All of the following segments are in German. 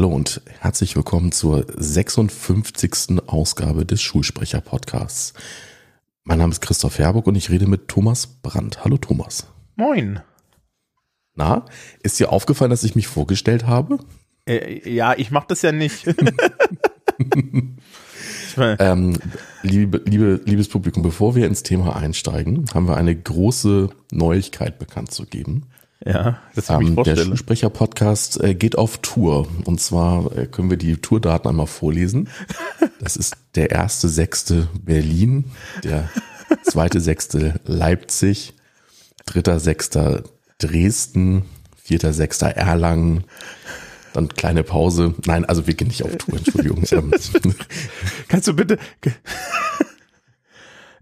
Hallo und herzlich willkommen zur 56. Ausgabe des Schulsprecher Podcasts. Mein Name ist Christoph Herburg und ich rede mit Thomas Brandt. Hallo Thomas. Moin. Na, ist dir aufgefallen, dass ich mich vorgestellt habe? Äh, ja, ich mache das ja nicht. ähm, liebe, liebe, liebes Publikum, bevor wir ins Thema einsteigen, haben wir eine große Neuigkeit bekannt zu geben. Ja, das ich ähm, Der Schulsprecher-Podcast äh, geht auf Tour. Und zwar äh, können wir die Tourdaten einmal vorlesen. Das ist der erste sechste Berlin, der zweite sechste Leipzig, dritter sechster Dresden, vierter sechster Erlangen, dann kleine Pause. Nein, also wir gehen nicht auf Tour, Entschuldigung. Ähm, Kannst du bitte.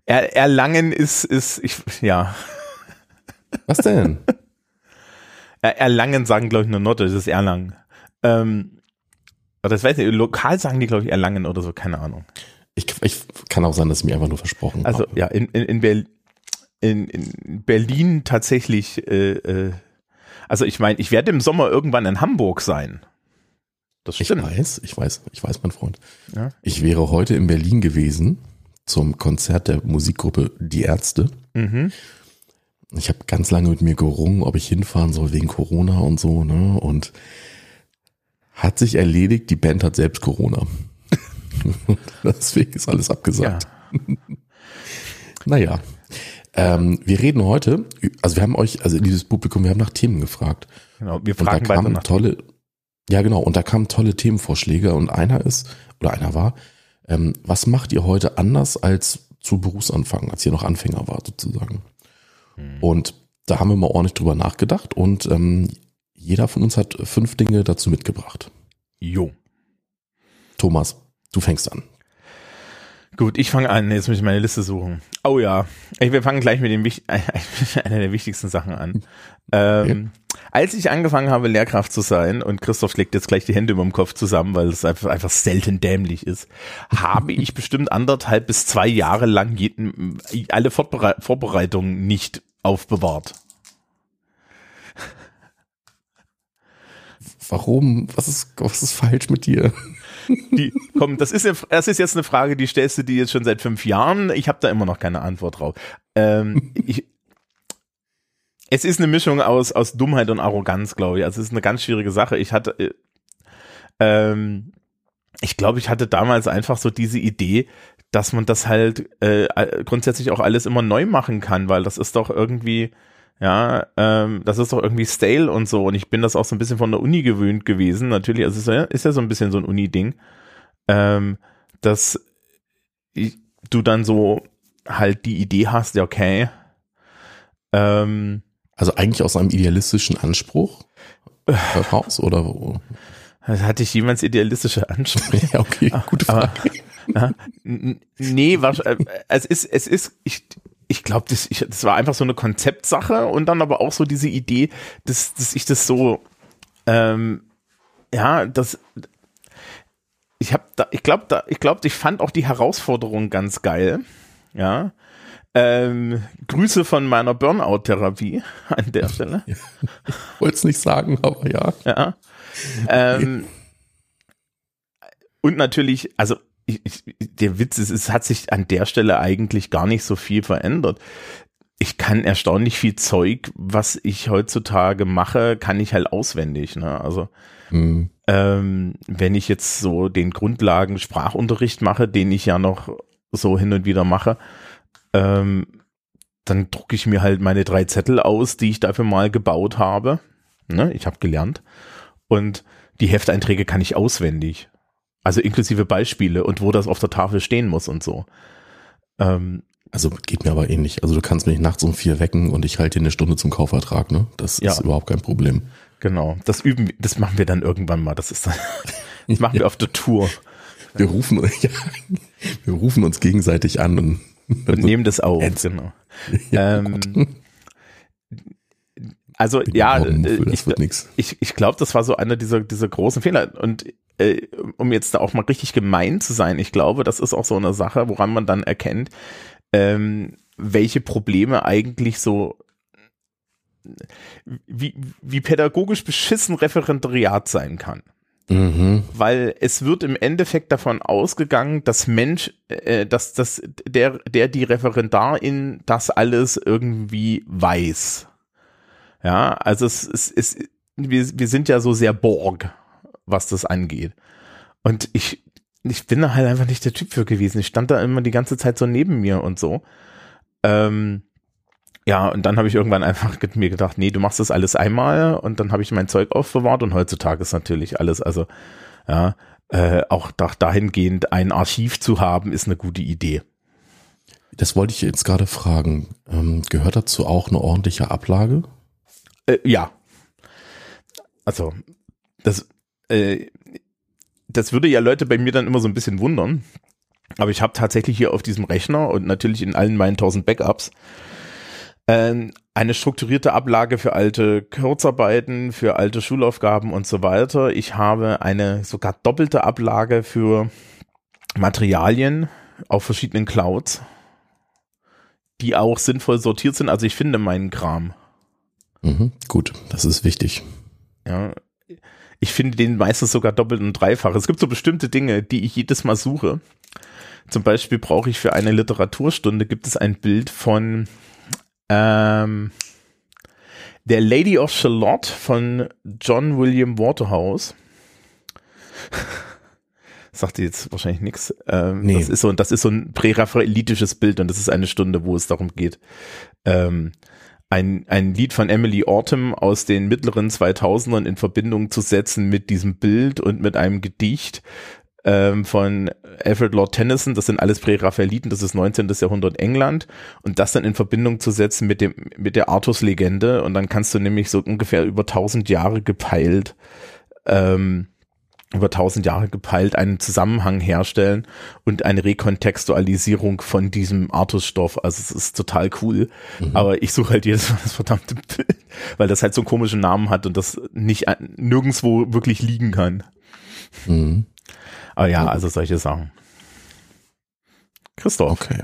Er Erlangen ist, ist, ich, ja. Was denn? Erlangen sagen, glaube ich, nur Nord, das ist Erlangen. Ähm, oder das weiß ich, lokal sagen die, glaube ich, Erlangen oder so, keine Ahnung. Ich, ich kann auch sein, dass ich mir einfach nur versprochen also, habe. Also ja, in, in, in, Ber in, in Berlin tatsächlich, äh, äh, also ich meine, ich werde im Sommer irgendwann in Hamburg sein. Das stimmt. Ich weiß, ich weiß, ich weiß, mein Freund. Ja. Ich wäre heute in Berlin gewesen zum Konzert der Musikgruppe Die Ärzte. Mhm. Ich habe ganz lange mit mir gerungen, ob ich hinfahren soll wegen Corona und so, ne? Und hat sich erledigt, die Band hat selbst Corona. Deswegen ist alles abgesagt. Ja. naja. Ähm, wir reden heute, also wir haben euch, also dieses Publikum, wir haben nach Themen gefragt. Genau, wir fragen und da kamen tolle, ja genau, und da kamen tolle Themenvorschläge und einer ist, oder einer war, ähm, was macht ihr heute anders als zu Berufsanfang, als ihr noch Anfänger wart sozusagen? Mhm. Und da haben wir mal ordentlich drüber nachgedacht und ähm, jeder von uns hat fünf Dinge dazu mitgebracht. Jo. Thomas, du fängst an. Gut, ich fange an. Jetzt muss ich meine Liste suchen. Oh ja, wir fangen gleich mit dem einer der wichtigsten Sachen an. Ähm. Als ich angefangen habe, Lehrkraft zu sein, und Christoph schlägt jetzt gleich die Hände über dem Kopf zusammen, weil es einfach, einfach selten dämlich ist, habe ich bestimmt anderthalb bis zwei Jahre lang jeden, alle Vorbereitungen nicht aufbewahrt. Warum? Was ist, was ist falsch mit dir? Die, komm, das ist, das ist jetzt eine Frage, die stellst du dir jetzt schon seit fünf Jahren. Ich habe da immer noch keine Antwort drauf. Ähm, ich, es ist eine Mischung aus, aus Dummheit und Arroganz, glaube ich. Also es ist eine ganz schwierige Sache. Ich hatte, äh, ähm, ich glaube, ich hatte damals einfach so diese Idee, dass man das halt äh, grundsätzlich auch alles immer neu machen kann, weil das ist doch irgendwie, ja, ähm, das ist doch irgendwie stale und so. Und ich bin das auch so ein bisschen von der Uni gewöhnt gewesen. Natürlich, also es ist ja, ist ja so ein bisschen so ein Uni-Ding, ähm, dass ich, du dann so halt die Idee hast, ja, okay. Ähm, also eigentlich aus einem idealistischen Anspruch heraus oder? Hatte ich jemals idealistische Ansprüche? Ja, okay, gute Frage. Aber, ja, nee, war, äh, es ist, es ist, ich, ich glaube, das, ich, das war einfach so eine Konzeptsache und dann aber auch so diese Idee, dass, dass ich das so, ähm, ja, das, ich habe da, ich glaube, da, ich glaube, ich fand auch die Herausforderung ganz geil, ja. Ähm, Grüße von meiner Burnout-Therapie an der Stelle. Ich wollte es nicht sagen, aber ja. Ja. Ähm, und natürlich, also ich, ich, der Witz ist, es hat sich an der Stelle eigentlich gar nicht so viel verändert. Ich kann erstaunlich viel Zeug, was ich heutzutage mache, kann ich halt auswendig. Ne? Also mhm. ähm, wenn ich jetzt so den Grundlagen Sprachunterricht mache, den ich ja noch so hin und wieder mache, ähm, dann drucke ich mir halt meine drei Zettel aus, die ich dafür mal gebaut habe. Ne? Ich habe gelernt. Und die Hefteinträge kann ich auswendig. Also inklusive Beispiele und wo das auf der Tafel stehen muss und so. Ähm, also geht mir aber ähnlich. Also du kannst mich nachts um vier wecken und ich halte dir eine Stunde zum Kaufvertrag, ne? Das ja. ist überhaupt kein Problem. Genau. Das üben, das machen wir dann irgendwann mal. Das ist dann, das machen ja. wir auf der Tour. Wir rufen, ja, wir rufen uns gegenseitig an und, und nehmen das auf. Jetzt. Genau. Ja, ähm, also ja, äh, ich, ich, ich glaube, das war so einer dieser, dieser großen Fehler. Und äh, um jetzt da auch mal richtig gemein zu sein, ich glaube, das ist auch so eine Sache, woran man dann erkennt, ähm, welche Probleme eigentlich so wie, wie pädagogisch beschissen Referendariat sein kann. Mhm. Weil es wird im Endeffekt davon ausgegangen, dass Mensch, äh, dass, dass der, der die Referendarin das alles irgendwie weiß. Ja, also es, es, es wir, wir sind ja so sehr Borg, was das angeht. Und ich, ich bin da halt einfach nicht der Typ für gewesen. Ich stand da immer die ganze Zeit so neben mir und so. Ähm, ja, und dann habe ich irgendwann einfach mir gedacht, nee, du machst das alles einmal und dann habe ich mein Zeug aufbewahrt und heutzutage ist natürlich alles, also ja, äh, auch dahingehend ein Archiv zu haben, ist eine gute Idee. Das wollte ich jetzt gerade fragen. Ähm, gehört dazu auch eine ordentliche Ablage? Äh, ja. Also, das, äh, das würde ja Leute bei mir dann immer so ein bisschen wundern. Aber ich habe tatsächlich hier auf diesem Rechner und natürlich in allen meinen tausend Backups ähm, eine strukturierte Ablage für alte Kurzarbeiten, für alte Schulaufgaben und so weiter. Ich habe eine sogar doppelte Ablage für Materialien auf verschiedenen Clouds, die auch sinnvoll sortiert sind. Also ich finde meinen Kram. Mhm, gut, das ist wichtig. Ja, ich finde den meistens sogar doppelt und dreifach. Es gibt so bestimmte Dinge, die ich jedes Mal suche. Zum Beispiel brauche ich für eine Literaturstunde gibt es ein Bild von ähm, der Lady of Shalott von John William Waterhouse. Sagt jetzt wahrscheinlich nichts. Ähm, nee. Das ist so, das ist so ein prärafaelitisches Bild und das ist eine Stunde, wo es darum geht, ähm, ein, ein Lied von Emily Autumn aus den mittleren 2000ern in Verbindung zu setzen mit diesem Bild und mit einem Gedicht ähm, von Alfred Lord Tennyson, das sind alles Präraphaeliten, das ist 19. Jahrhundert England und das dann in Verbindung zu setzen mit dem mit der Artus-Legende und dann kannst du nämlich so ungefähr über 1000 Jahre gepeilt ähm, über 1000 Jahre gepeilt einen Zusammenhang herstellen und eine Rekontextualisierung von diesem Artus-Stoff. Also es ist total cool. Mhm. Aber ich suche halt jedes Mal das verdammte Bild, weil das halt so einen komischen Namen hat und das nicht nirgendwo wirklich liegen kann. Mhm. Aber ja, also solche Sachen. Christoph. Okay.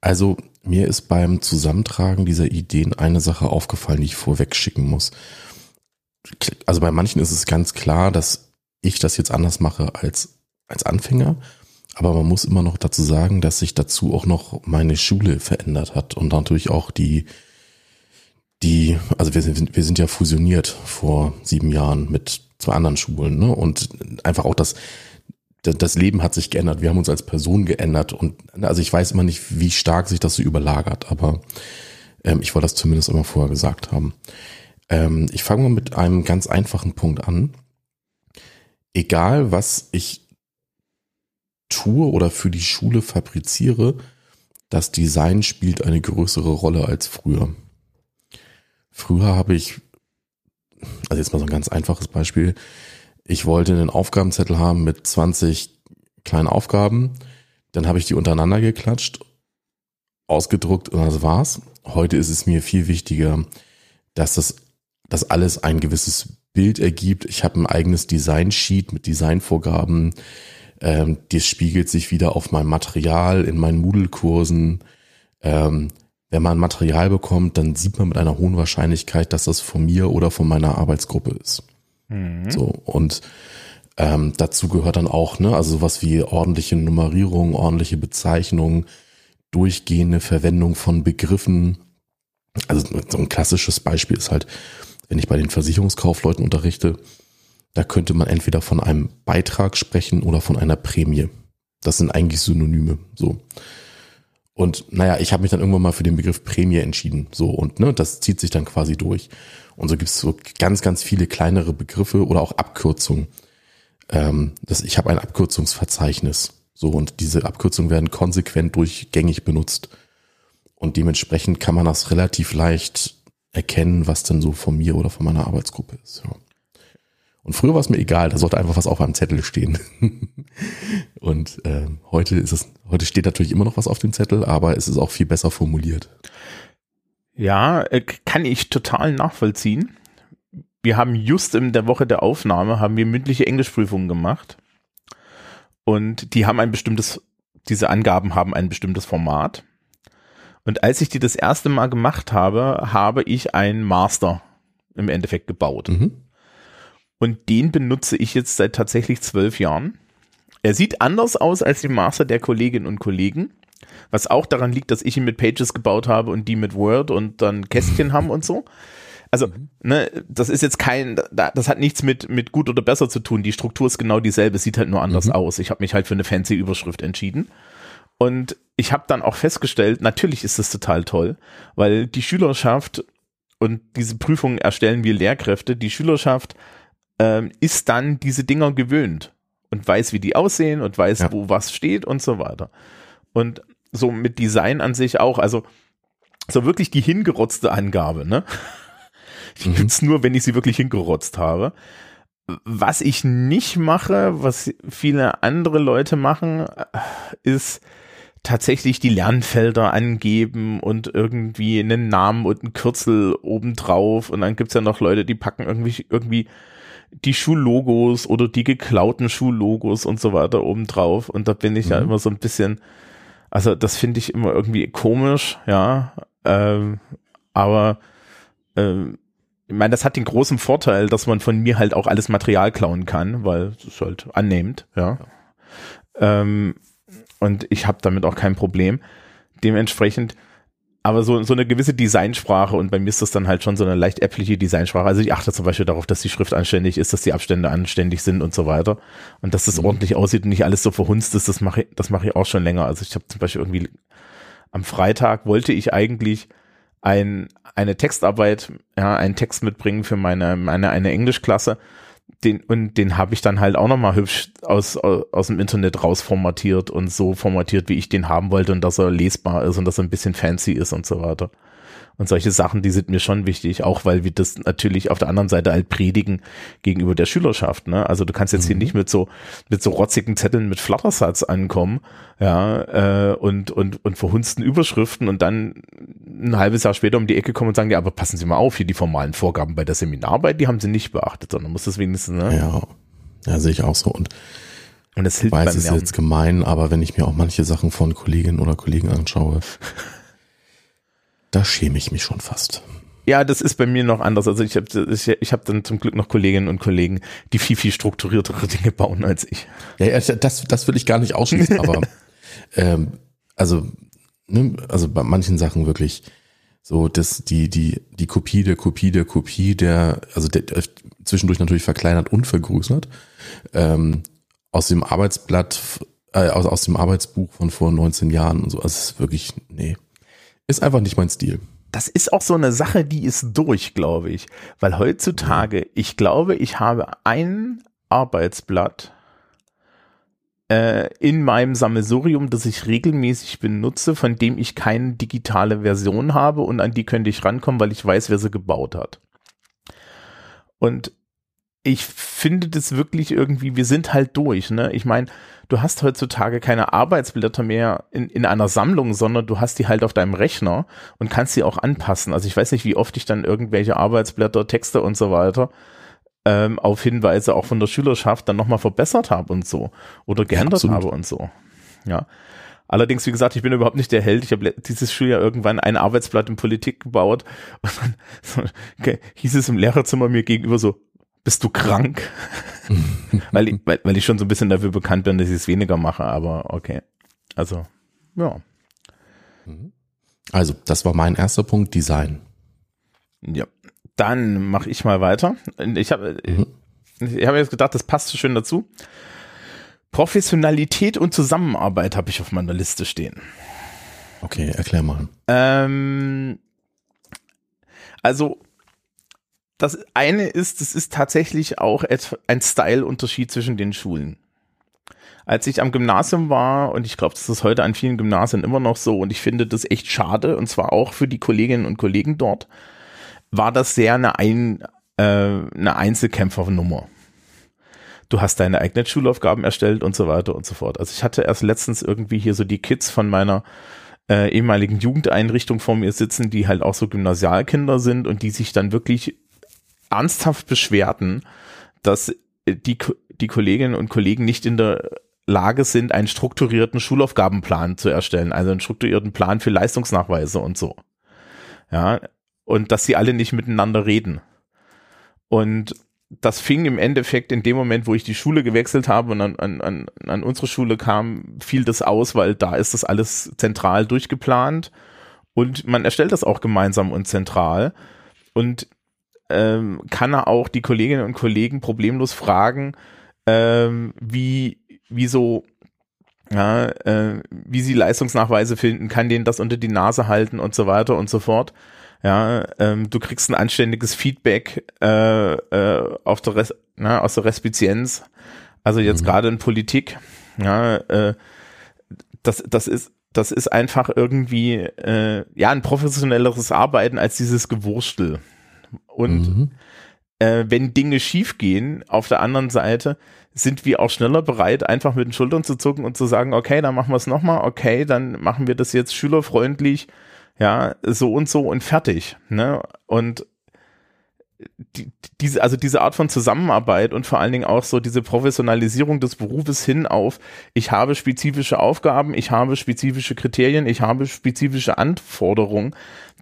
Also mir ist beim Zusammentragen dieser Ideen eine Sache aufgefallen, die ich vorweg schicken muss. Also bei manchen ist es ganz klar, dass ich das jetzt anders mache als, als Anfänger. Aber man muss immer noch dazu sagen, dass sich dazu auch noch meine Schule verändert hat und natürlich auch die, die, also wir sind, wir sind ja fusioniert vor sieben Jahren mit zwei anderen Schulen, ne? Und einfach auch das, das Leben hat sich geändert. Wir haben uns als Person geändert und also ich weiß immer nicht, wie stark sich das so überlagert, aber ähm, ich wollte das zumindest immer vorher gesagt haben. Ähm, ich fange mal mit einem ganz einfachen Punkt an. Egal, was ich tue oder für die Schule fabriziere, das Design spielt eine größere Rolle als früher. Früher habe ich also jetzt mal so ein ganz einfaches Beispiel. Ich wollte einen Aufgabenzettel haben mit 20 kleinen Aufgaben. Dann habe ich die untereinander geklatscht, ausgedruckt und das war's. Heute ist es mir viel wichtiger, dass das, dass alles ein gewisses Bild ergibt. Ich habe ein eigenes Design-Sheet mit Designvorgaben. Ähm, das spiegelt sich wieder auf meinem Material, in meinen Moodle-Kursen. Ähm, wenn man Material bekommt, dann sieht man mit einer hohen Wahrscheinlichkeit, dass das von mir oder von meiner Arbeitsgruppe ist. Mhm. So, und ähm, dazu gehört dann auch, ne, also sowas wie ordentliche Nummerierung, ordentliche Bezeichnung, durchgehende Verwendung von Begriffen. Also so ein klassisches Beispiel ist halt, wenn ich bei den Versicherungskaufleuten unterrichte, da könnte man entweder von einem Beitrag sprechen oder von einer Prämie. Das sind eigentlich Synonyme. So. Und naja, ich habe mich dann irgendwann mal für den Begriff Prämie entschieden. So, und ne, das zieht sich dann quasi durch. Und so gibt es so ganz, ganz viele kleinere Begriffe oder auch Abkürzungen. Ähm, das, ich habe ein Abkürzungsverzeichnis. So, und diese Abkürzungen werden konsequent durchgängig benutzt. Und dementsprechend kann man das relativ leicht erkennen, was denn so von mir oder von meiner Arbeitsgruppe ist. Ja. Und früher war es mir egal, da sollte einfach was auf einem Zettel stehen. und äh, heute ist es, heute steht natürlich immer noch was auf dem Zettel, aber es ist auch viel besser formuliert. Ja, äh, kann ich total nachvollziehen. wir haben just in der Woche der Aufnahme haben wir mündliche Englischprüfungen gemacht und die haben ein bestimmtes, diese Angaben haben ein bestimmtes Format. Und als ich die das erste Mal gemacht habe, habe ich einen Master im Endeffekt gebaut. Mhm. Und den benutze ich jetzt seit tatsächlich zwölf Jahren. Er sieht anders aus als die Master der Kolleginnen und Kollegen, was auch daran liegt, dass ich ihn mit Pages gebaut habe und die mit Word und dann Kästchen haben und so. Also, ne, das ist jetzt kein, das hat nichts mit, mit gut oder besser zu tun. Die Struktur ist genau dieselbe, sieht halt nur anders mhm. aus. Ich habe mich halt für eine fancy Überschrift entschieden. Und ich habe dann auch festgestellt, natürlich ist das total toll, weil die Schülerschaft und diese Prüfungen erstellen wir Lehrkräfte, die Schülerschaft ähm, ist dann diese Dinger gewöhnt und weiß, wie die aussehen und weiß, ja. wo was steht und so weiter. Und so mit Design an sich auch, also so wirklich die hingerotzte Angabe, ne? Ich mhm. gibt's nur, wenn ich sie wirklich hingerotzt habe. Was ich nicht mache, was viele andere Leute machen, ist tatsächlich die Lernfelder angeben und irgendwie einen Namen und ein Kürzel obendrauf. Und dann gibt's ja noch Leute, die packen irgendwie, irgendwie die Schullogos oder die geklauten Schullogos und so weiter obendrauf. Und da bin ich mhm. ja immer so ein bisschen, also das finde ich immer irgendwie komisch, ja. Ähm, aber ähm, ich meine, das hat den großen Vorteil, dass man von mir halt auch alles Material klauen kann, weil es halt annehmend, ja. Ähm, und ich habe damit auch kein Problem. Dementsprechend, aber so, so eine gewisse Designsprache und bei mir ist das dann halt schon so eine leicht äppliche Designsprache. Also ich achte zum Beispiel darauf, dass die Schrift anständig ist, dass die Abstände anständig sind und so weiter. Und dass das mhm. ordentlich aussieht und nicht alles so verhunzt ist, das mache ich, das mache ich auch schon länger. Also ich habe zum Beispiel irgendwie am Freitag wollte ich eigentlich ein, eine Textarbeit, ja, einen Text mitbringen für meine, meine eine Englischklasse. Den, und den habe ich dann halt auch nochmal hübsch aus, aus dem Internet rausformatiert und so formatiert, wie ich den haben wollte und dass er lesbar ist und dass er ein bisschen fancy ist und so weiter. Und solche Sachen, die sind mir schon wichtig, auch weil wir das natürlich auf der anderen Seite halt predigen gegenüber der Schülerschaft. Ne? Also du kannst jetzt mhm. hier nicht mit so mit so rotzigen Zetteln mit Flattersatz ankommen, ja, äh, und und und verhunzten Überschriften und dann ein halbes Jahr später um die Ecke kommen und sagen, ja, aber passen Sie mal auf, hier die formalen Vorgaben bei der Seminararbeit, die haben Sie nicht beachtet, sondern muss das wenigstens, ne? Ja, ja, sehe ich auch so und und es hilft weiß, es ist jetzt gemein, aber wenn ich mir auch manche Sachen von Kolleginnen oder Kollegen anschaue, Da schäme ich mich schon fast. Ja, das ist bei mir noch anders. Also ich habe ich, ich hab dann zum Glück noch Kolleginnen und Kollegen, die viel, viel strukturiertere Dinge bauen als ich. Ja, das, das will ich gar nicht ausschließen, aber ähm, also, ne, also bei manchen Sachen wirklich so, dass die, die, die Kopie der Kopie der Kopie der, also der, zwischendurch natürlich verkleinert und vergrößert, ähm, aus dem Arbeitsblatt, äh, aus, aus dem Arbeitsbuch von vor 19 Jahren und so. Also es ist wirklich, nee. Ist einfach nicht mein Stil. Das ist auch so eine Sache, die ist durch, glaube ich. Weil heutzutage, ich glaube, ich habe ein Arbeitsblatt äh, in meinem Sammelsurium, das ich regelmäßig benutze, von dem ich keine digitale Version habe und an die könnte ich rankommen, weil ich weiß, wer sie gebaut hat. Und ich finde das wirklich irgendwie, wir sind halt durch, ne? Ich meine, du hast heutzutage keine Arbeitsblätter mehr in, in einer Sammlung, sondern du hast die halt auf deinem Rechner und kannst sie auch anpassen. Also ich weiß nicht, wie oft ich dann irgendwelche Arbeitsblätter, Texte und so weiter ähm, auf Hinweise auch von der Schülerschaft dann nochmal verbessert habe und so oder geändert ja, habe und so. Ja. Allerdings, wie gesagt, ich bin überhaupt nicht der Held. Ich habe dieses Schuljahr irgendwann ein Arbeitsblatt in Politik gebaut und dann hieß es im Lehrerzimmer mir gegenüber so, bist du krank? weil, ich, weil, weil ich schon so ein bisschen dafür bekannt bin, dass ich es weniger mache, aber okay. Also, ja. Also, das war mein erster Punkt, Design. Ja. Dann mache ich mal weiter. Ich habe mhm. ich hab jetzt gedacht, das passt so schön dazu. Professionalität und Zusammenarbeit habe ich auf meiner Liste stehen. Okay, erklär mal. Ähm, also das eine ist, es ist tatsächlich auch ein Style-Unterschied zwischen den Schulen. Als ich am Gymnasium war, und ich glaube, das ist heute an vielen Gymnasien immer noch so, und ich finde das echt schade, und zwar auch für die Kolleginnen und Kollegen dort, war das sehr eine, ein, äh, eine Einzelkämpfernummer. Du hast deine eigenen Schulaufgaben erstellt und so weiter und so fort. Also ich hatte erst letztens irgendwie hier so die Kids von meiner äh, ehemaligen Jugendeinrichtung vor mir sitzen, die halt auch so Gymnasialkinder sind und die sich dann wirklich ernsthaft Beschwerden, dass die, die Kolleginnen und Kollegen nicht in der Lage sind, einen strukturierten Schulaufgabenplan zu erstellen, also einen strukturierten Plan für Leistungsnachweise und so. Ja, und dass sie alle nicht miteinander reden. Und das fing im Endeffekt in dem Moment, wo ich die Schule gewechselt habe und an, an, an unsere Schule kam, fiel das aus, weil da ist das alles zentral durchgeplant und man erstellt das auch gemeinsam und zentral und ähm, kann auch die Kolleginnen und Kollegen problemlos fragen, ähm, wie, wie so ja, äh, wie sie Leistungsnachweise finden, kann denen das unter die Nase halten und so weiter und so fort. Ja, ähm, du kriegst ein anständiges Feedback äh, äh, auf der Res na, aus der Respizienz. Also jetzt mhm. gerade in Politik, ja, äh, das, das ist das ist einfach irgendwie äh, ja ein professionelleres Arbeiten als dieses Gewurstel. Und mhm. äh, wenn Dinge schiefgehen, auf der anderen Seite sind wir auch schneller bereit, einfach mit den Schultern zu zucken und zu sagen, okay, dann machen wir es nochmal, okay, dann machen wir das jetzt schülerfreundlich, ja, so und so und fertig. Ne? Und die, diese, also diese Art von Zusammenarbeit und vor allen Dingen auch so diese Professionalisierung des Berufes hin auf, ich habe spezifische Aufgaben, ich habe spezifische Kriterien, ich habe spezifische Anforderungen,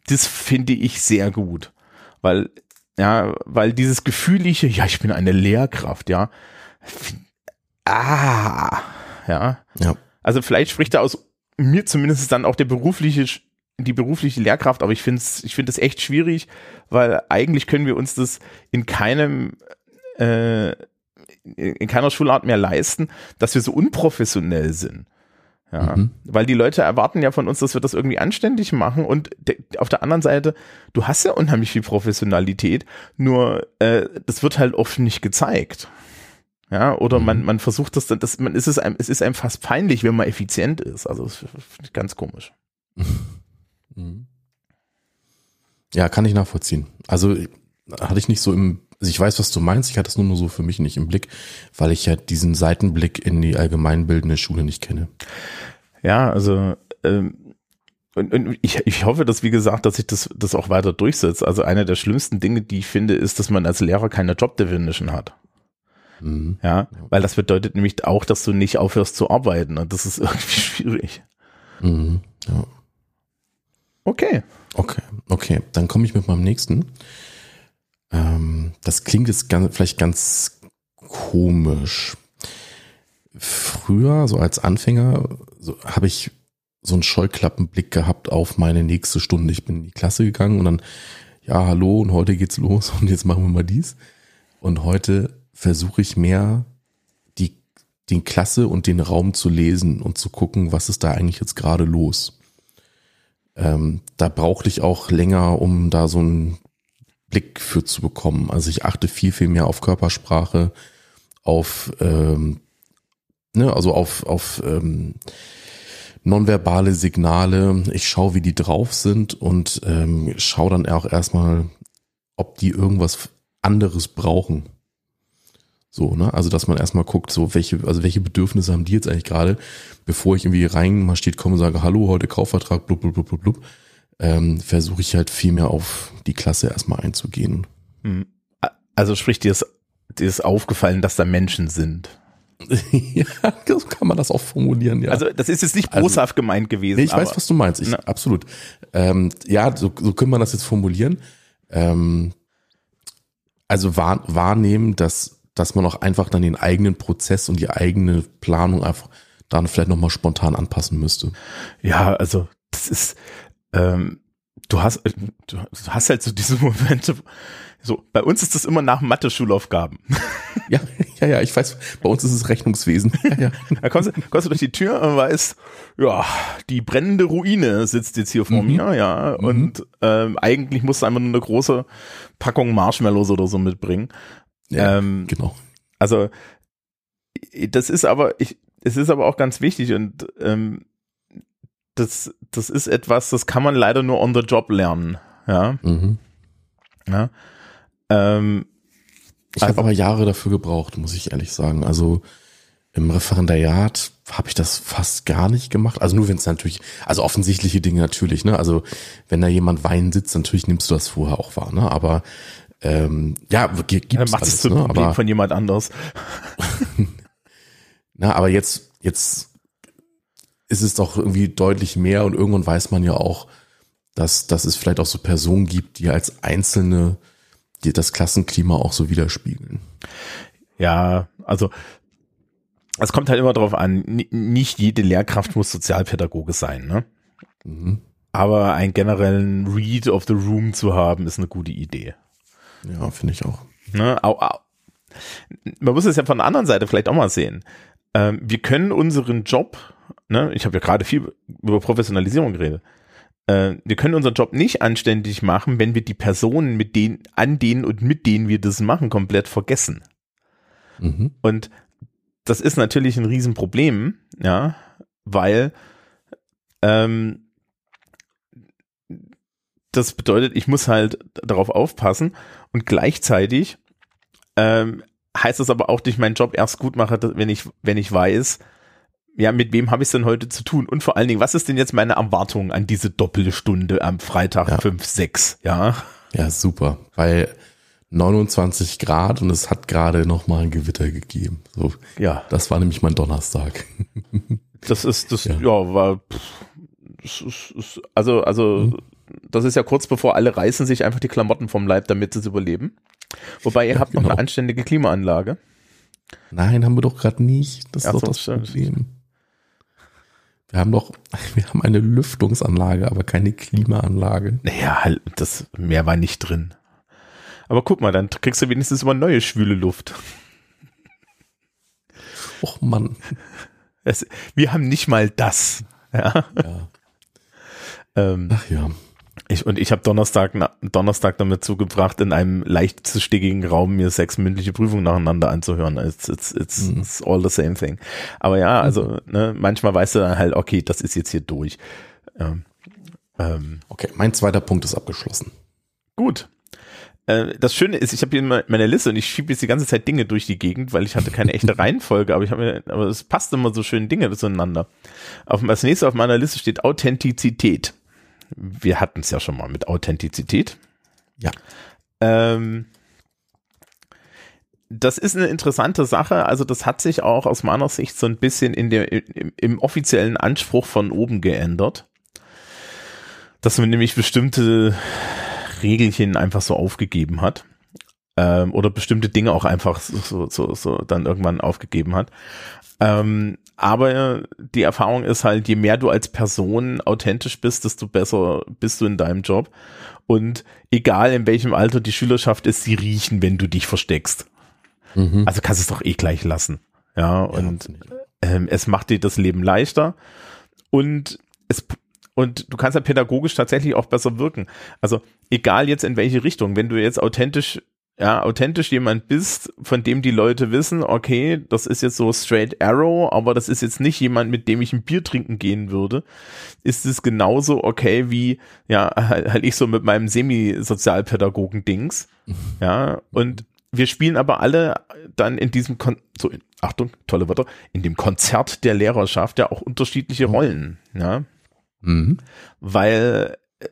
das finde ich sehr gut. Weil, ja, weil dieses gefühlige, ja, ich bin eine Lehrkraft, ja, ah, ja. ja. Also vielleicht spricht da aus mir zumindest dann auch der berufliche die berufliche Lehrkraft, aber ich finde es ich finde es echt schwierig, weil eigentlich können wir uns das in keinem äh, in keiner Schulart mehr leisten, dass wir so unprofessionell sind. Ja, mhm. weil die Leute erwarten ja von uns, dass wir das irgendwie anständig machen und de, auf der anderen Seite, du hast ja unheimlich viel Professionalität, nur äh, das wird halt oft nicht gezeigt. Ja, oder mhm. man, man versucht das dann, das, man ist es einem, es ist einem fast peinlich, wenn man effizient ist. Also das finde ich ganz komisch. Mhm. Ja, kann ich nachvollziehen. Also hatte ich nicht so im, also ich weiß, was du meinst, ich hatte es nur, nur so für mich nicht im Blick, weil ich ja diesen Seitenblick in die allgemeinbildende Schule nicht kenne. Ja, also ähm, und, und ich, ich hoffe, dass, wie gesagt, dass sich das, das auch weiter durchsetzt. Also eine der schlimmsten Dinge, die ich finde, ist, dass man als Lehrer keine Job Definition hat. Mhm. Ja, weil das bedeutet nämlich auch, dass du nicht aufhörst zu arbeiten und das ist irgendwie schwierig. Mhm. Ja. Okay. Okay, okay. Dann komme ich mit meinem nächsten. Ähm, das klingt jetzt ganz, vielleicht ganz komisch. Früher, so als Anfänger, so, habe ich so einen Scheuklappenblick gehabt auf meine nächste Stunde. Ich bin in die Klasse gegangen und dann, ja, hallo, und heute geht's los und jetzt machen wir mal dies. Und heute versuche ich mehr die, den Klasse und den Raum zu lesen und zu gucken, was ist da eigentlich jetzt gerade los ähm, da brauchte ich auch länger, um da so einen Blick für zu bekommen. Also ich achte viel, viel mehr auf Körpersprache, auf, ähm, ne, also auf, auf ähm, nonverbale Signale. Ich schaue, wie die drauf sind und ähm, schaue dann auch erstmal, ob die irgendwas anderes brauchen. So, ne? Also, dass man erstmal guckt, so welche, also welche Bedürfnisse haben die jetzt eigentlich gerade, bevor ich irgendwie rein mal steht, komme und sage, hallo, heute Kaufvertrag, blub, blub, blub, blub, blub, ähm, versuche ich halt viel mehr auf die Klasse erstmal einzugehen. Hm. Also sprich, dir ist, dir ist aufgefallen, dass da Menschen sind. ja, so kann man das auch formulieren, ja. Also das ist jetzt nicht also, boshaft also, gemeint gewesen. Nee, ich weiß, was du meinst. Ich, absolut. Ähm, ja, so, so können man das jetzt formulieren. Ähm, also wahr, wahrnehmen, dass dass man auch einfach dann den eigenen Prozess und die eigene Planung einfach dann vielleicht nochmal spontan anpassen müsste. Ja, also das ist, ähm, du hast, du hast halt so diese Momente, so, bei uns ist das immer nach Mathe-Schulaufgaben. Ja, ja, ja, ich weiß, bei uns ist es Rechnungswesen. Ja, ja. Da kommst du, kommst du durch die Tür und weißt, ja, die brennende Ruine sitzt jetzt hier vor mhm. mir, ja, mhm. und ähm, eigentlich musst du einfach nur eine große Packung Marshmallows oder so mitbringen. Ja, ähm, genau. Also das ist aber, ich, es ist aber auch ganz wichtig und ähm, das, das ist etwas, das kann man leider nur on the job lernen. Ja. Mhm. ja. Ähm, ich also, habe aber Jahre dafür gebraucht, muss ich ehrlich sagen. Also im Referendariat habe ich das fast gar nicht gemacht. Also nur wenn es natürlich, also offensichtliche Dinge natürlich, ne? Also wenn da jemand Wein sitzt, natürlich nimmst du das vorher auch wahr, ne? Aber Ähm, ja, gibt es macht es zum ne? Problem aber, von jemand anders. na, aber jetzt, jetzt ist es doch irgendwie deutlich mehr und irgendwann weiß man ja auch, dass, dass es vielleicht auch so Personen gibt, die als Einzelne die das Klassenklima auch so widerspiegeln. Ja, also es kommt halt immer darauf an, nicht jede Lehrkraft muss Sozialpädagoge sein, ne? Mhm. Aber einen generellen Read of the Room zu haben, ist eine gute Idee. Ja, finde ich auch. Ne? Au, au. Man muss es ja von der anderen Seite vielleicht auch mal sehen. Ähm, wir können unseren Job, ne, ich habe ja gerade viel über Professionalisierung geredet, äh, wir können unseren Job nicht anständig machen, wenn wir die Personen, mit denen, an denen und mit denen wir das machen, komplett vergessen. Mhm. Und das ist natürlich ein Riesenproblem, ja, weil ähm, das bedeutet, ich muss halt darauf aufpassen und gleichzeitig ähm, heißt das aber auch, dass ich meinen Job erst gut mache, wenn ich, wenn ich weiß, ja, mit wem habe ich es denn heute zu tun? Und vor allen Dingen, was ist denn jetzt meine Erwartung an diese Doppelstunde am Freitag ja. 5, 6, ja? Ja, super, weil 29 Grad und es hat gerade noch mal ein Gewitter gegeben. So, ja. Das war nämlich mein Donnerstag. Das ist, das, ja, ja war, pff, das ist, ist, also, also, mhm. das ist ja kurz bevor alle reißen sich einfach die Klamotten vom Leib, damit sie es überleben. Wobei ihr ja, habt genau. noch eine anständige Klimaanlage. Nein, haben wir doch gerade nicht. Das ist doch das Problem. Wir haben doch, wir haben eine Lüftungsanlage, aber keine Klimaanlage. Naja, halt, das mehr war nicht drin. Aber guck mal, dann kriegst du wenigstens immer neue schwüle Luft. Och Mann. Es, wir haben nicht mal das. Ja. ja. Ähm, Ach ja. Ich, und ich habe Donnerstag, Donnerstag damit zugebracht, in einem leicht stickigen Raum mir sechs mündliche Prüfungen nacheinander anzuhören. It's, it's, it's, mhm. it's all the same thing. Aber ja, also mhm. ne, manchmal weißt du dann halt, okay, das ist jetzt hier durch. Ähm, ähm, okay, mein zweiter Punkt ist abgeschlossen. Gut. Äh, das Schöne ist, ich habe hier meine Liste und ich schiebe jetzt die ganze Zeit Dinge durch die Gegend, weil ich hatte keine echte Reihenfolge, aber ich habe mir, aber es passt immer so schön Dinge zueinander. Auf, als nächstes auf meiner Liste steht Authentizität wir hatten es ja schon mal mit Authentizität. Ja. Ähm, das ist eine interessante Sache. Also das hat sich auch aus meiner Sicht so ein bisschen in der, im, im offiziellen Anspruch von oben geändert. Dass man nämlich bestimmte Regelchen einfach so aufgegeben hat. Ähm, oder bestimmte Dinge auch einfach so, so, so dann irgendwann aufgegeben hat. Ähm, aber die Erfahrung ist halt, je mehr du als Person authentisch bist, desto besser bist du in deinem Job. Und egal in welchem Alter die Schülerschaft ist, sie riechen, wenn du dich versteckst. Mhm. Also kannst du es doch eh gleich lassen. Ja, und ähm, es macht dir das Leben leichter. Und es und du kannst ja pädagogisch tatsächlich auch besser wirken. Also egal jetzt in welche Richtung, wenn du jetzt authentisch ja, authentisch jemand bist, von dem die Leute wissen, okay, das ist jetzt so straight arrow, aber das ist jetzt nicht jemand, mit dem ich ein Bier trinken gehen würde, ist es genauso okay wie, ja, halt, halt ich so mit meinem Semi-Sozialpädagogen-Dings, ja, und wir spielen aber alle dann in diesem, Kon so, Achtung, tolle Wörter, in dem Konzert der Lehrerschaft ja auch unterschiedliche mhm. Rollen, ja, mhm. weil äh,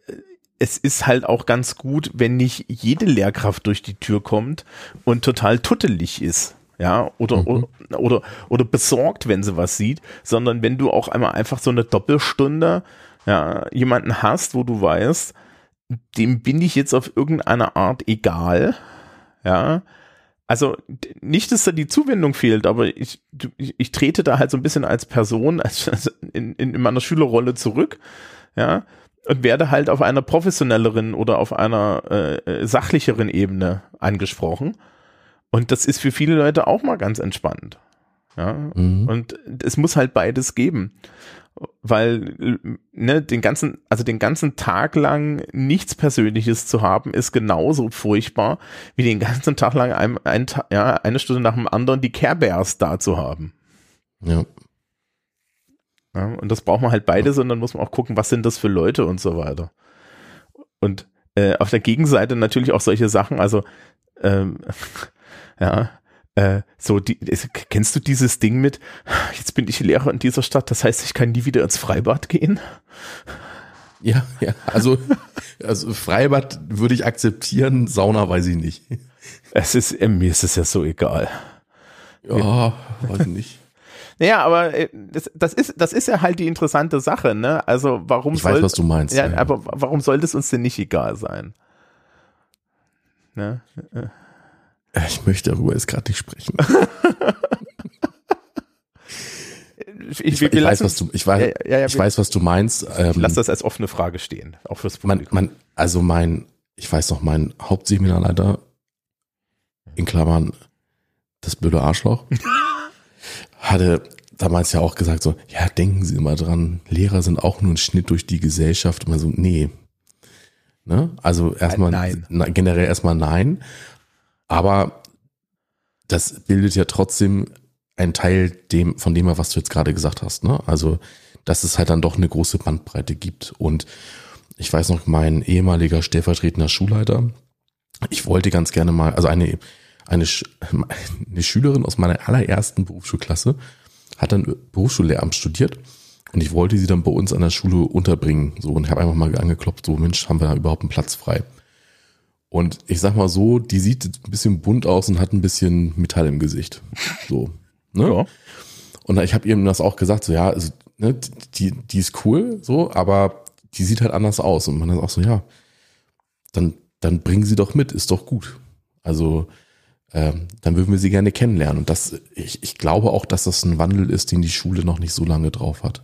es ist halt auch ganz gut, wenn nicht jede Lehrkraft durch die Tür kommt und total tuttelig ist. Ja, oder, mhm. oder, oder, oder besorgt, wenn sie was sieht, sondern wenn du auch einmal einfach so eine Doppelstunde, ja, jemanden hast, wo du weißt, dem bin ich jetzt auf irgendeine Art egal, ja, also nicht, dass da die Zuwendung fehlt, aber ich, ich, ich trete da halt so ein bisschen als Person als, in, in meiner Schülerrolle zurück, ja, und werde halt auf einer professionelleren oder auf einer äh, äh, sachlicheren Ebene angesprochen. Und das ist für viele Leute auch mal ganz entspannt. Ja, mhm. und es muss halt beides geben. Weil, ne, den ganzen, also den ganzen Tag lang nichts Persönliches zu haben, ist genauso furchtbar, wie den ganzen Tag lang ein, ein, ja, eine Stunde nach dem anderen die Care Bears da zu haben. Ja. Ja, und das braucht man halt beides und dann muss man auch gucken, was sind das für Leute und so weiter. Und äh, auf der Gegenseite natürlich auch solche Sachen, also ähm, ja, äh, so die, kennst du dieses Ding mit, jetzt bin ich Lehrer in dieser Stadt, das heißt, ich kann nie wieder ins Freibad gehen? Ja, ja, also, also Freibad würde ich akzeptieren, Sauna weiß ich nicht. Es ist, äh, mir ist es ja so egal. Ja, weiß ich nicht. Naja, aber äh, das, das, ist, das ist ja halt die interessante Sache, ne? Also warum Ich weiß, was du meinst. ja, ja. aber warum sollte es uns denn nicht egal sein? Ne? Ich möchte darüber jetzt gerade nicht sprechen. Ich, Ich, ich weiß, was du, ich weiß, Ja, ja, ich weiß, was du meinst. Ähm, Lass das als offene Frage stehen, auch fürs man, Publikum. man, also mein, ich weiß noch, mein Hauptseminarleiter, in Klammern, das blöde Arschloch, hatte damals ja auch gesagt so, ja, denken Sie immer dran, Lehrer sind auch nur ein Schnitt durch die Gesellschaft. Und man so, nee. Ne? Also erstmal, Nein. generell erstmal nein. Aber das bildet ja trotzdem ein Teil dem, von dem, was du jetzt gerade gesagt hast. Ne? Also, dass es halt dann doch eine große Bandbreite gibt. Und ich weiß noch, mein ehemaliger stellvertretender Schulleiter, ich wollte ganz gerne mal, also eine, eine, Sch- eine Schülerin aus meiner allerersten Berufsschulklasse hat dann Berufsschullehramt studiert und ich wollte sie dann bei uns an der Schule unterbringen. So und habe einfach mal angeklopft, so Mensch, haben wir da überhaupt einen Platz frei? Und ich sag mal so, die sieht ein bisschen bunt aus und hat ein bisschen Metall im Gesicht. So. Ne? Ja. Und ich habe ihm das auch gesagt, so ja, also, ne, die, die ist cool, so, aber die sieht halt anders aus. Und man ist auch so, ja, dann, dann bringen sie doch mit, ist doch gut. Also ähm, dann würden wir sie gerne kennenlernen. Und das, ich, ich glaube auch, dass das ein Wandel ist, den die Schule noch nicht so lange drauf hat.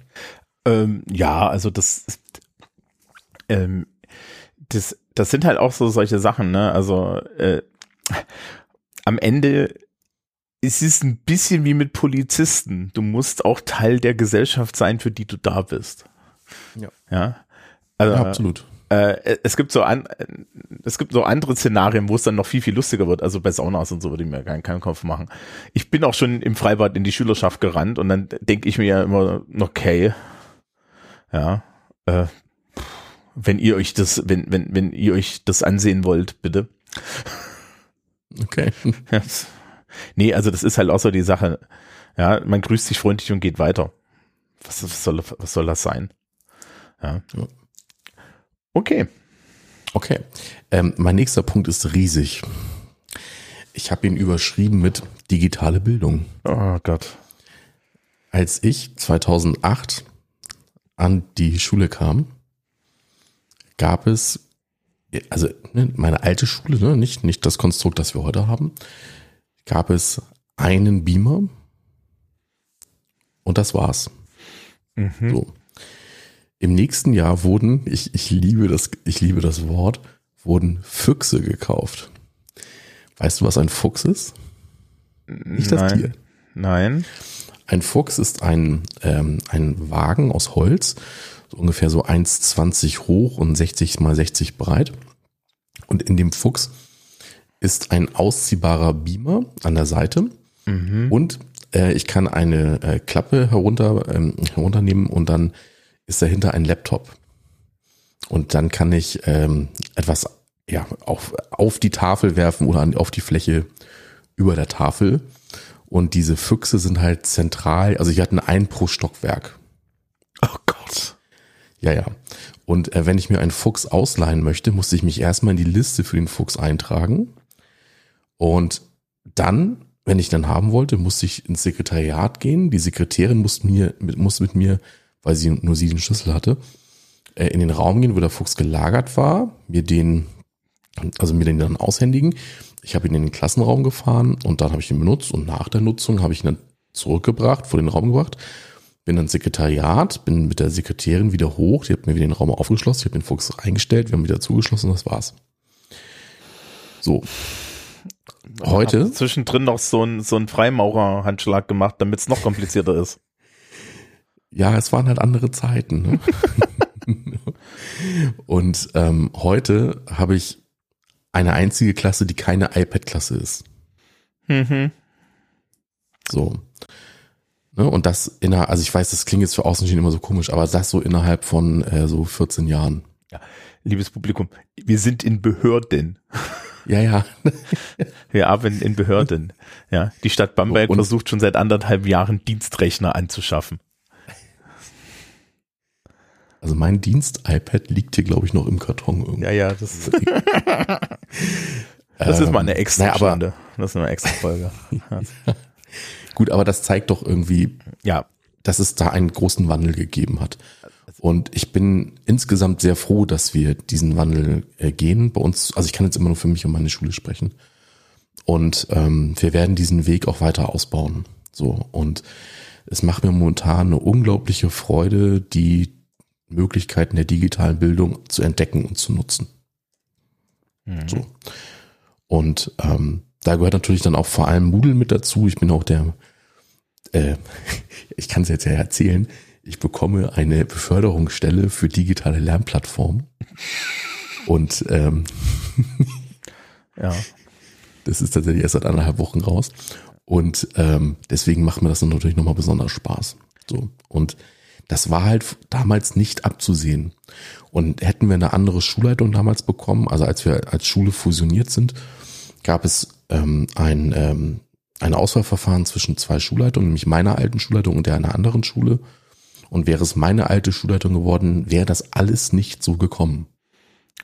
Ähm, ja, also das, ähm, das, das sind halt auch so solche Sachen, ne? Also äh, am Ende ist es ein bisschen wie mit Polizisten. Du musst auch Teil der Gesellschaft sein, für die du da bist. Ja. Ja. Also, Ja, absolut. Äh, es gibt so an, es gibt so andere Szenarien, wo es dann noch viel, viel lustiger wird. Also bei Saunas und so würde ich mir keinen, keinen Kopf machen. Ich bin auch schon im Freibad in die Schülerschaft gerannt und dann denke ich mir ja immer, okay, ja, äh, wenn ihr euch das, wenn, wenn, wenn ihr euch das ansehen wollt, bitte. Okay. Das- nee, also das ist halt auch so die Sache. Ja, man grüßt sich freundlich und geht weiter. Was, was soll, was soll das sein? Ja. Ja. Okay. Okay. Ähm, mein nächster Punkt ist riesig. Ich habe ihn überschrieben mit digitale Bildung. Oh Gott. Als ich 2008 an die Schule kam, gab es, also ne, meine alte Schule, ne, nicht, nicht das Konstrukt, das wir heute haben, gab es einen Beamer und das war's. Mhm. So. Im nächsten Jahr wurden, ich, ich liebe das, ich liebe das Wort, wurden Füchse gekauft. Weißt du, was ein Fuchs ist? Nicht das Nein. Tier. Nein. Ein Fuchs ist ein, ähm, ein Wagen aus Holz, so ungefähr so 1,20 hoch und 60 mal 60 breit. Und in dem Fuchs ist ein ausziehbarer Beamer an der Seite und äh, ich kann eine äh, Klappe herunter, ähm, herunternehmen und dann ist dahinter ein Laptop. Und dann kann ich ähm, etwas ja, auf, auf die Tafel werfen oder an, auf die Fläche über der Tafel. Und diese Füchse sind halt zentral, also ich hatte einen pro Stockwerk. Oh Gott. Ja, ja. Und äh, wenn ich mir einen Fuchs ausleihen möchte, musste ich mich erstmal in die Liste für den Fuchs eintragen. Und dann, wenn ich dann haben wollte, musste ich ins Sekretariat gehen. Die Sekretärin musste, mir, mit, musste mit mir, weil sie nur sie den Schlüssel hatte, äh, in den Raum gehen, wo der Fuchs gelagert war, mir den, also mir den dann aushändigen. Ich habe ihn in den Klassenraum gefahren und dann habe ich ihn benutzt und nach der Nutzung habe ich ihn dann zurückgebracht, vor den Raum gebracht bin ins Sekretariat, bin mit der Sekretärin wieder hoch, die hat mir wieder den Raum aufgeschlossen, ich habe den Fuchs reingestellt, wir haben wieder zugeschlossen und das war's. So. Heute, zwischendrin noch so ein, so ein Freimaurer-Handschlag gemacht, damit es noch komplizierter ist. Ja, es waren halt andere Zeiten. Ne? und ähm, heute habe ich eine einzige Klasse, die keine iPad-Klasse ist. Mhm. So. Ne? Und das innerhalb, also ich weiß, das klingt jetzt für Außenstehende immer so komisch, aber das so innerhalb von äh, so 14 Jahren. Liebes Publikum, wir sind in Behörden. Ja, ja. Wir arbeiten in Behörden. Ja, die Stadt Bamberg Und- versucht schon seit anderthalb Jahren Dienstrechner anzuschaffen. Also mein Dienst-iPad liegt hier, glaube ich, noch im Karton irgendwie. Ja, ja, das, das ist mal eine extra naja, Stunde. Das ist eine extra Folge. Ja. Gut, aber das zeigt doch irgendwie, ja, dass es da einen großen Wandel gegeben hat. Und ich bin insgesamt sehr froh, dass wir diesen Wandel äh, gehen. Bei uns, also ich kann jetzt immer nur für mich und meine Schule sprechen. Und ähm, wir werden diesen Weg auch weiter ausbauen. So und es macht mir momentan eine unglaubliche Freude, die Möglichkeiten der digitalen Bildung zu entdecken und zu nutzen. So. Und ähm, da gehört natürlich dann auch vor allem Moodle mit dazu. Ich bin auch der, äh, ich kann es jetzt ja erzählen, ich bekomme eine Beförderungsstelle für digitale Lernplattformen. Und ähm, ja. das ist tatsächlich erst seit anderthalb Wochen raus. Und ähm, deswegen macht mir das dann natürlich nochmal besonders Spaß. So. Und das war halt damals nicht abzusehen. Und hätten wir eine andere Schulleitung damals bekommen, also als wir als Schule fusioniert sind, gab es ähm, ein, ähm, ein Auswahlverfahren zwischen zwei Schulleitungen, nämlich meiner alten Schulleitung und der einer anderen Schule. Und wäre es meine alte Schulleitung geworden, wäre das alles nicht so gekommen.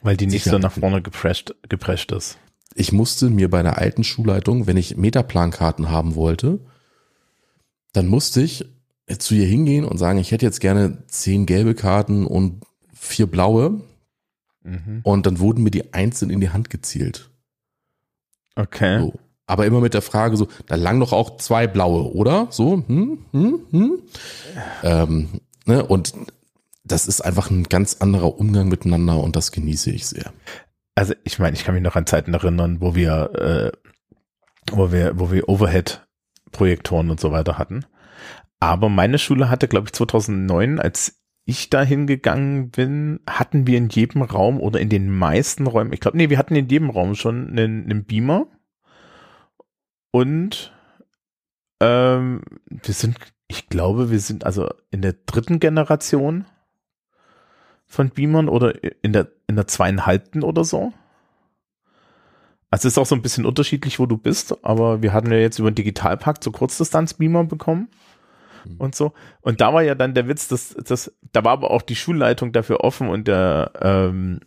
Weil die nicht Sicher. so nach vorne geprescht, geprescht ist. ich musste mir bei der alten Schulleitung, wenn ich Metaplankarten haben wollte, dann musste ich zu ihr hingehen und sagen, ich hätte jetzt gerne zehn gelbe Karten und vier blaue. Mhm. Und dann wurden mir die einzeln in die Hand gezielt. Okay. So. Aber immer mit der Frage so, da lang doch auch zwei blaue, oder? So, hm, hm, hm. Ähm, ne? Und das ist einfach ein ganz anderer Umgang miteinander und das genieße ich sehr. Also ich meine, ich kann mich noch an Zeiten erinnern, wo wir, äh, wo wir, wo wir Overhead-Projektoren und so weiter hatten. Aber meine Schule hatte, glaube ich, 2009, als ich da hingegangen bin, hatten wir in jedem Raum oder in den meisten Räumen, ich glaube, nee, wir hatten in jedem Raum schon einen, einen Beamer und ähm, wir sind, ich glaube, wir sind also in der dritten Generation von Beamern oder in der, in der zweieinhalbten oder so. Also es ist auch so ein bisschen unterschiedlich, wo du bist, aber wir hatten ja jetzt über den Digitalpakt so Kurzdistanz-Beamer bekommen. Und so. Und da war ja dann der Witz, dass, dass da war aber auch die Schulleitung dafür offen und der ähm,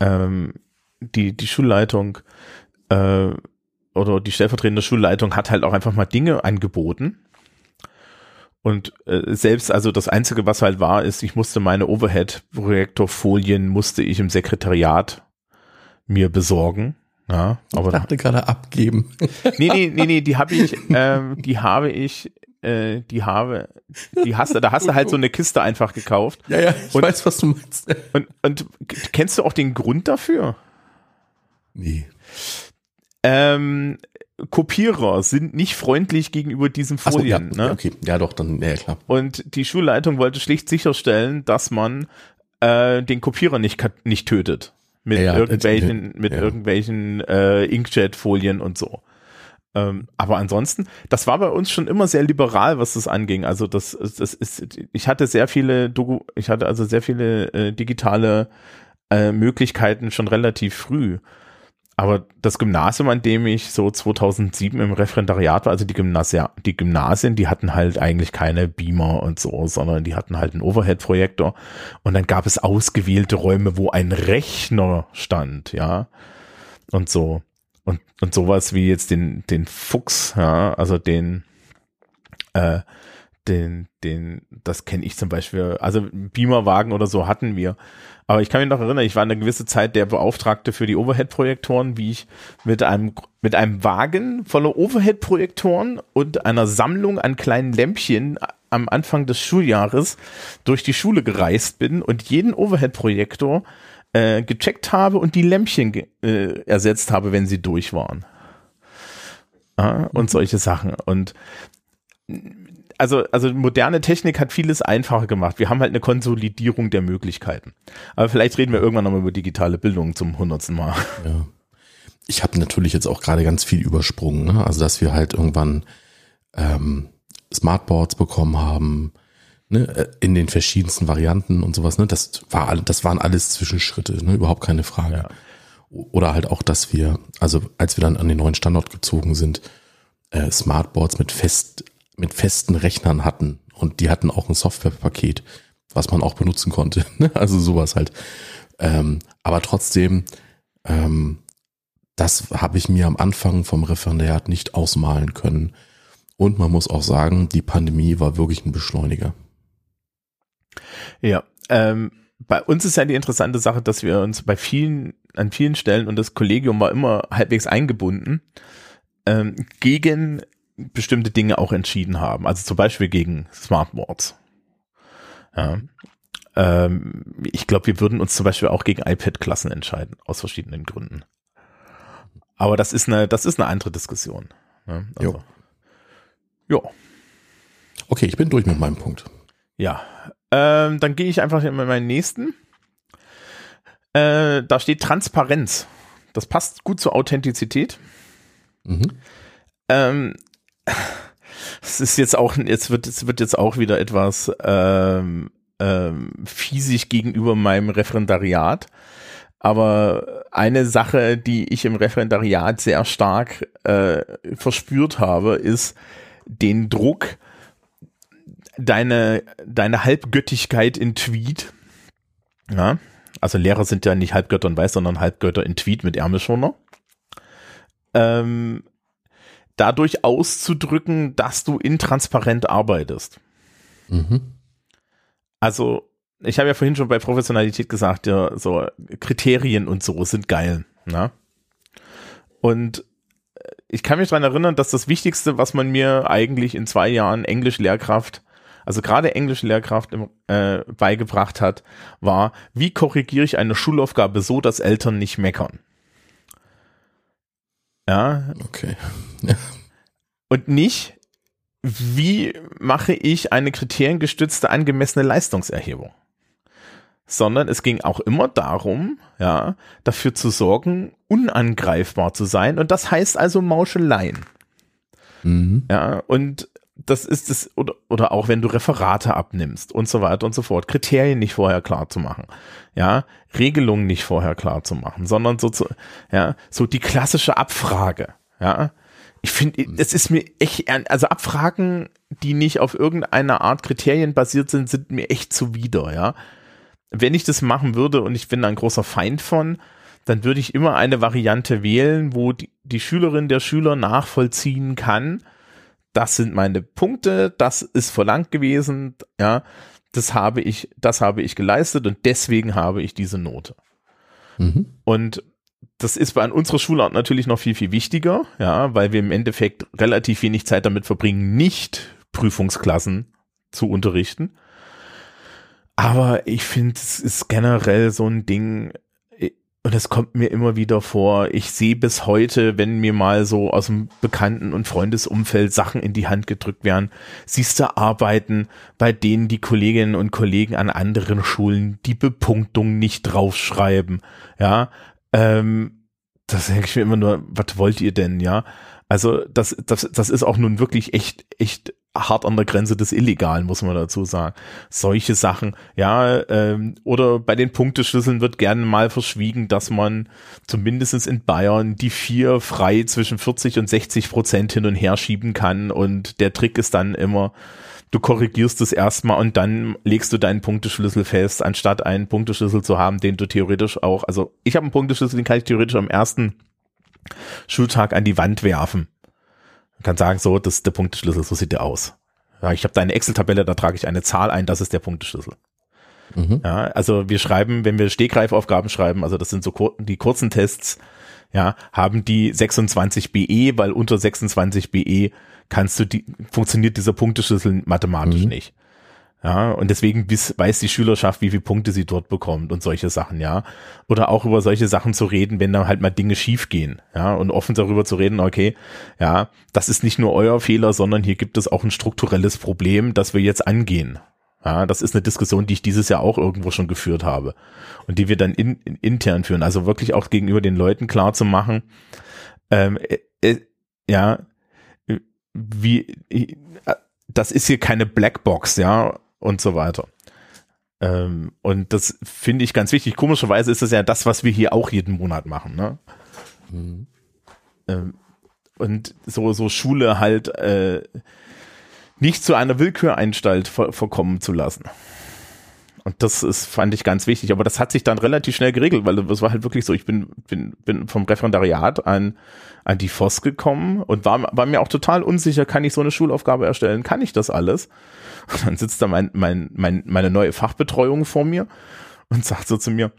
ähm, die, die Schulleitung äh, oder die stellvertretende Schulleitung hat halt auch einfach mal Dinge angeboten. Und äh, selbst, also das Einzige, was halt war, ist, ich musste meine Overhead-Projektorfolien, musste ich im Sekretariat mir besorgen. Ja, Ich aber dachte gerade abgeben. nee, nee, nee, nee, die habe ich, ähm, die habe ich, äh, die habe, die hast du, da hast du halt so eine Kiste einfach gekauft. Ja, ja, ich Und- weiß, was du meinst. Und, und kennst du auch den Grund dafür? Nee. Ähm, Kopierer sind nicht freundlich gegenüber diesen Ach so, ja, Folien. ne? okay. Ja, doch, dann, ja, klar. Und die Schulleitung wollte schlicht sicherstellen, dass man äh, den Kopierer nicht, nicht tötet. Mit Ja, ja, irgendwelchen, äh, mit irgendwelchen äh, Inkjet-Folien und so. Ähm, aber ansonsten, das war bei uns schon immer sehr liberal, was das anging. Also das, das ist, ich hatte sehr viele, Doku, ich hatte also sehr viele äh, digitale äh, Möglichkeiten schon relativ früh. Aber das Gymnasium, an dem ich so 2007 im Referendariat war, also die, Gymnasia, die Gymnasien, die hatten halt eigentlich keine Beamer und so, sondern die hatten halt einen Overhead-Projektor. Und dann gab es ausgewählte Räume, wo ein Rechner stand, ja. Und so. Und, und sowas wie jetzt den, den Fuchs, ja, also den, äh, den, den, das kenne ich zum Beispiel, also Beamerwagen oder so hatten wir. Aber ich kann mich noch erinnern, ich war eine gewisse Zeit der Beauftragte für die Overhead-Projektoren, wie ich mit einem, mit einem Wagen voller Overhead-Projektoren und einer Sammlung an kleinen Lämpchen am Anfang des Schuljahres durch die Schule gereist bin und jeden Overhead-Projektor äh, gecheckt habe und die Lämpchen äh, ersetzt habe, wenn sie durch waren. Ja, und solche Sachen. Und also, also moderne Technik hat vieles einfacher gemacht. Wir haben halt eine Konsolidierung der Möglichkeiten. Aber vielleicht reden wir irgendwann nochmal über digitale Bildung zum hundertsten Mal. Ja. Ich habe natürlich jetzt auch gerade ganz viel übersprungen, ne? also dass wir halt irgendwann ähm, Smartboards bekommen haben, ne? äh, in den verschiedensten Varianten und sowas. Ne? Das war, das waren alles Zwischenschritte, ne? überhaupt keine Frage. Ja. Oder halt auch, dass wir, also als wir dann an den neuen Standort gezogen sind, äh, Smartboards mit fest, mit festen Rechnern hatten und die hatten auch ein Softwarepaket, was man auch benutzen konnte. Ne? Also sowas halt. Ähm, aber trotzdem, ähm, das habe ich mir am Anfang vom Referendariat nicht ausmalen können. Und man muss auch sagen, die Pandemie war wirklich ein Beschleuniger. Ja, ähm, bei uns ist ja die interessante Sache, dass wir uns bei vielen, an vielen Stellen und das Kollegium war immer halbwegs eingebunden, ähm, gegen bestimmte Dinge auch entschieden haben. Also zum Beispiel gegen Smartboards. Ja. Ähm, ich glaube, wir würden uns zum Beispiel auch gegen iPad-Klassen entscheiden, aus verschiedenen Gründen. Aber das ist eine, das ist eine andere Diskussion. Ne? Also, jo. Ja. Okay, ich bin durch mit meinem Punkt. Ja, ähm, dann gehe ich einfach in meinen nächsten. Äh, da steht Transparenz. Das passt gut zur Authentizität. Mhm. Ähm, es ist jetzt auch, jetzt wird, es wird jetzt auch wieder etwas ähm, ähm, fiesig gegenüber meinem Referendariat. Aber eine Sache, die ich im Referendariat sehr stark äh, verspürt habe, ist den Druck, deine, deine Halbgöttigkeit in Tweet. Ja, also Lehrer sind ja nicht Halbgötter und Weiß, sondern Halbgötter in Tweet mit Ärmelschoner. Ähm, dadurch auszudrücken, dass du intransparent arbeitest. Mhm. Also, ich habe ja vorhin schon bei Professionalität gesagt, ja, so Kriterien und so sind geil. Ne? Und ich kann mich daran erinnern, dass das Wichtigste, was man mir eigentlich in zwei Jahren Englisch-Lehrkraft also gerade Englischlehrkraft im, äh, beigebracht hat, war, wie korrigiere ich eine Schulaufgabe so, dass Eltern nicht meckern. Ja. Okay. Ja. Und nicht, wie mache ich eine kriteriengestützte angemessene Leistungserhebung? Sondern es ging auch immer darum, ja, dafür zu sorgen, unangreifbar zu sein. Und das heißt also Mauscheleien. Mhm. Ja, und das ist es, oder, oder auch wenn du Referate abnimmst und so weiter und so fort, Kriterien nicht vorher klar zu machen, ja, Regelungen nicht vorher klar zu machen, sondern so zu, ja, so die klassische Abfrage, ja. Ich finde, es ist mir echt, also Abfragen, die nicht auf irgendeine Art Kriterien basiert sind, sind mir echt zuwider, ja. Wenn ich das machen würde und ich bin ein großer Feind von, dann würde ich immer eine Variante wählen, wo die, die Schülerin der Schüler nachvollziehen kann, das sind meine Punkte, das ist verlangt gewesen, ja, das habe ich, das habe ich geleistet und deswegen habe ich diese Note. Mhm. Und das ist bei unserer Schulart natürlich noch viel, viel wichtiger, ja, weil wir im Endeffekt relativ wenig Zeit damit verbringen, nicht Prüfungsklassen zu unterrichten. Aber ich finde, es ist generell so ein Ding, und es kommt mir immer wieder vor, ich sehe bis heute, wenn mir mal so aus dem Bekannten- und Freundesumfeld Sachen in die Hand gedrückt werden, siehst du Arbeiten, bei denen die Kolleginnen und Kollegen an anderen Schulen die Bepunktung nicht draufschreiben. Ja, ähm, das denke ich mir immer nur, was wollt ihr denn, ja? Also das, das, das ist auch nun wirklich echt, echt hart an der Grenze des Illegalen, muss man dazu sagen. Solche Sachen, ja, ähm, oder bei den Punkteschlüsseln wird gerne mal verschwiegen, dass man zumindestens in Bayern die vier frei zwischen 40 und 60 Prozent hin und her schieben kann und der Trick ist dann immer, du korrigierst es erstmal und dann legst du deinen Punkteschlüssel fest, anstatt einen Punkteschlüssel zu haben, den du theoretisch auch, also ich habe einen Punkteschlüssel, den kann ich theoretisch am ersten Schultag an die Wand werfen kann sagen, so, das ist der Punkteschlüssel, so sieht der aus. Ja, ich habe da eine Excel-Tabelle, da trage ich eine Zahl ein, das ist der Punkteschlüssel. Mhm. Ja, also wir schreiben, wenn wir Stegreifaufgaben schreiben, also das sind so kur die kurzen Tests, ja, haben die 26 BE, weil unter 26 BE kannst du die, funktioniert dieser Punkteschlüssel mathematisch mhm. nicht. Ja, und deswegen bis, weiß die Schülerschaft, wie viele Punkte sie dort bekommt und solche Sachen, ja. Oder auch über solche Sachen zu reden, wenn da halt mal Dinge schief gehen, ja, und offen darüber zu reden, okay, ja, das ist nicht nur euer Fehler, sondern hier gibt es auch ein strukturelles Problem, das wir jetzt angehen. Ja, das ist eine Diskussion, die ich dieses Jahr auch irgendwo schon geführt habe und die wir dann in, in, intern führen. Also wirklich auch gegenüber den Leuten klar zu machen, ähm, äh, äh, ja, wie, äh, das ist hier keine Blackbox, ja, und so weiter. Ähm, und das finde ich ganz wichtig. Komischerweise ist das ja das, was wir hier auch jeden Monat machen. Ne? Mhm. Ähm, und so, so Schule halt äh, nicht zu einer Willküranstalt ver verkommen zu lassen. Und das ist, fand ich ganz wichtig. Aber das hat sich dann relativ schnell geregelt, weil es war halt wirklich so, ich bin, bin, bin vom Referendariat an, an die FOS gekommen und war, war mir auch total unsicher, kann ich so eine Schulaufgabe erstellen? Kann ich das alles? Und dann sitzt da mein, mein, mein, meine neue Fachbetreuung vor mir und sagt so zu mir,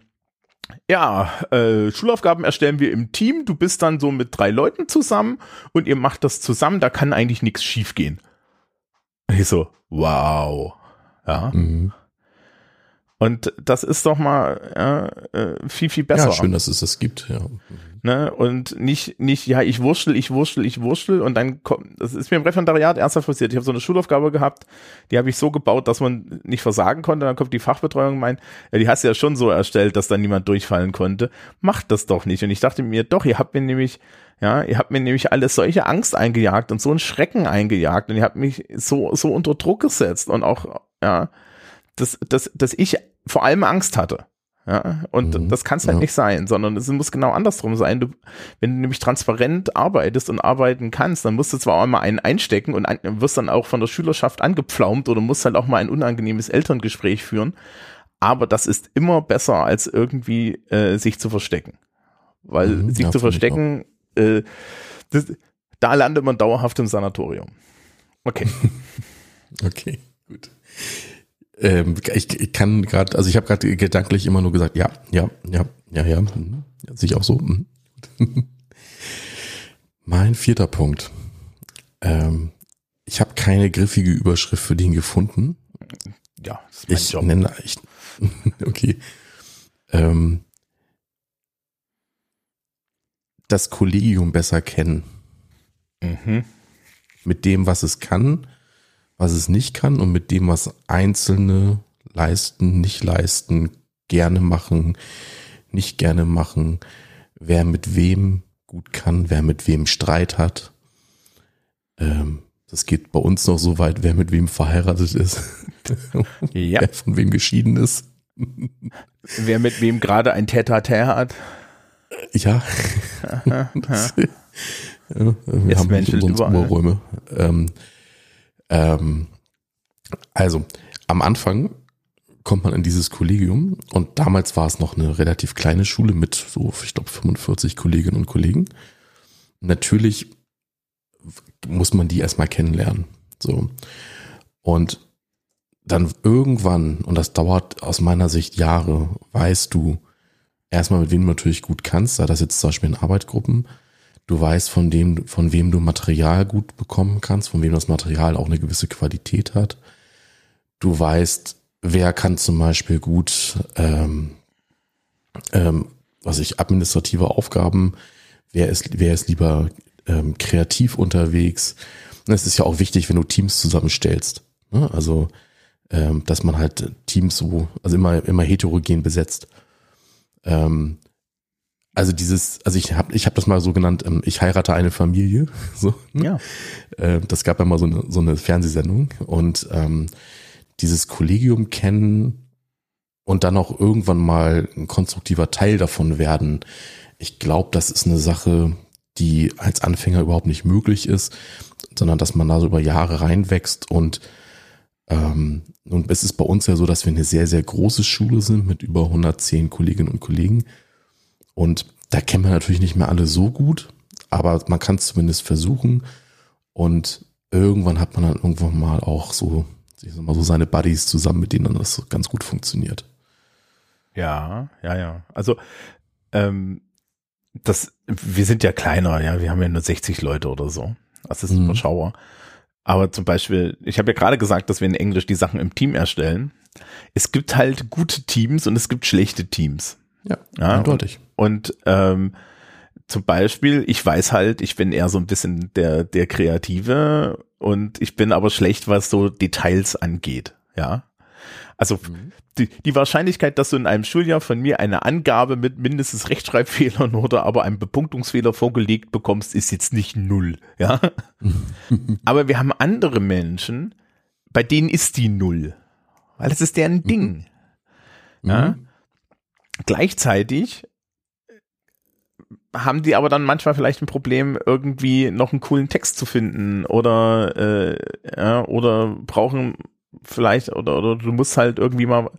ja, äh, Schulaufgaben erstellen wir im Team. Du bist dann so mit drei Leuten zusammen und ihr macht das zusammen. Da kann eigentlich nichts schiefgehen. Und ich so, wow. Ja. Mhm. Und das ist doch mal äh, viel, viel besser. Ja, schön, dass es das gibt, ja. Ne? Und nicht, nicht, ja, ich wurschtel, ich wurschtel, ich wurschtel und dann kommt, das ist mir im Referendariat ernsthaft passiert. Ich habe so eine Schulaufgabe gehabt, die habe ich so gebaut, dass man nicht versagen konnte. Dann kommt die Fachbetreuung und meint, ja, die hast du ja schon so erstellt, dass da niemand durchfallen konnte. Macht das doch nicht. Und ich dachte mir, doch, ihr habt mir nämlich, ja, ihr habt mir nämlich alles solche Angst eingejagt und so einen Schrecken eingejagt und ihr habt mich so, so unter Druck gesetzt und auch, ja, dass, dass, dass ich vor allem Angst hatte. Ja, und mhm, das kann es halt ja. nicht sein, sondern es muss genau andersrum sein. Du, wenn du nämlich transparent arbeitest und arbeiten kannst, dann musst du zwar auch mal einen einstecken und ein, wirst dann auch von der Schülerschaft angepflaumt oder musst halt auch mal ein unangenehmes Elterngespräch führen. Aber das ist immer besser, als irgendwie äh, sich zu verstecken. Weil mhm, sich ja, zu verstecken, äh, das, da landet man dauerhaft im Sanatorium. Okay. okay, gut. Ähm, ich, ich kann gerade, also ich habe gerade gedanklich immer nur gesagt, ja, ja, ja, ja, ja, mhm. sich auch so. Mhm. mein vierter Punkt. Ähm, ich habe keine griffige Überschrift für den gefunden. Ja, das ist mein ich Job. nenne, ich, okay. Ähm, das Kollegium besser kennen. Mhm. Mit dem, was es kann was es nicht kann und mit dem, was Einzelne leisten, nicht leisten, gerne machen, nicht gerne machen, wer mit wem gut kann, wer mit wem Streit hat. Ähm, das geht bei uns noch so weit, wer mit wem verheiratet ist, ja. wer von wem geschieden ist. wer mit wem gerade ein Tete-a-Tete hat. Ja. das, ja wir Jetzt haben nicht umsonst Oberräume. Ähm, ähm, also, am Anfang kommt man in dieses Kollegium und damals war es noch eine relativ kleine Schule mit so, ich glaube, 45 Kolleginnen und Kollegen. Natürlich muss man die erstmal kennenlernen. So. Und dann irgendwann, und das dauert aus meiner Sicht Jahre, weißt du erstmal, mit wem du natürlich gut kannst, sei das jetzt zum Beispiel in Arbeitsgruppen, Du weißt, von dem, von wem du Material gut bekommen kannst, von wem das Material auch eine gewisse Qualität hat. Du weißt, wer kann zum Beispiel gut, ähm, ähm, was ich, administrative Aufgaben, wer ist, wer ist lieber ähm, kreativ unterwegs. Es ist ja auch wichtig, wenn du Teams zusammenstellst. Ne? Also, ähm, dass man halt Teams so, also immer, immer heterogen besetzt. Ähm, also dieses, also ich habe ich hab das mal so genannt, ähm, ich heirate eine Familie. So, ne? Ja. Äh, das gab ja mal so eine, so eine Fernsehsendung und ähm, dieses Kollegium kennen und dann auch irgendwann mal ein konstruktiver Teil davon werden. Ich glaube, das ist eine Sache, die als Anfänger überhaupt nicht möglich ist, sondern dass man da so über Jahre reinwächst und ähm, und es ist bei uns ja so, dass wir eine sehr, sehr große Schule sind mit über 110 Kolleginnen und Kollegen. Und da kennt man natürlich nicht mehr alle so gut, aber man kann es zumindest versuchen. Und irgendwann hat man dann irgendwann mal auch so, ich sag mal, so seine Buddies zusammen, mit denen dann das ganz gut funktioniert. Ja, ja, ja. Also ähm, das, wir sind ja kleiner, ja, wir haben ja nur 60 Leute oder so. Das ist mhm. überschauer. Aber zum Beispiel, ich habe ja gerade gesagt, dass wir in Englisch die Sachen im Team erstellen. Es gibt halt gute Teams und es gibt schlechte Teams. Ja, ja eindeutig. Und, und ähm, zum Beispiel, ich weiß halt, ich bin eher so ein bisschen der, der Kreative und ich bin aber schlecht, was so Details angeht. Ja. Also mhm. die, die Wahrscheinlichkeit, dass du in einem Schuljahr von mir eine Angabe mit mindestens Rechtschreibfehlern oder aber einem Bepunktungsfehler vorgelegt bekommst, ist jetzt nicht null. Ja. aber wir haben andere Menschen, bei denen ist die null. Weil das ist deren Ding. Mhm. Ja. Gleichzeitig haben die aber dann manchmal vielleicht ein Problem, irgendwie noch einen coolen Text zu finden oder äh, ja, oder brauchen vielleicht oder, oder du musst halt irgendwie mal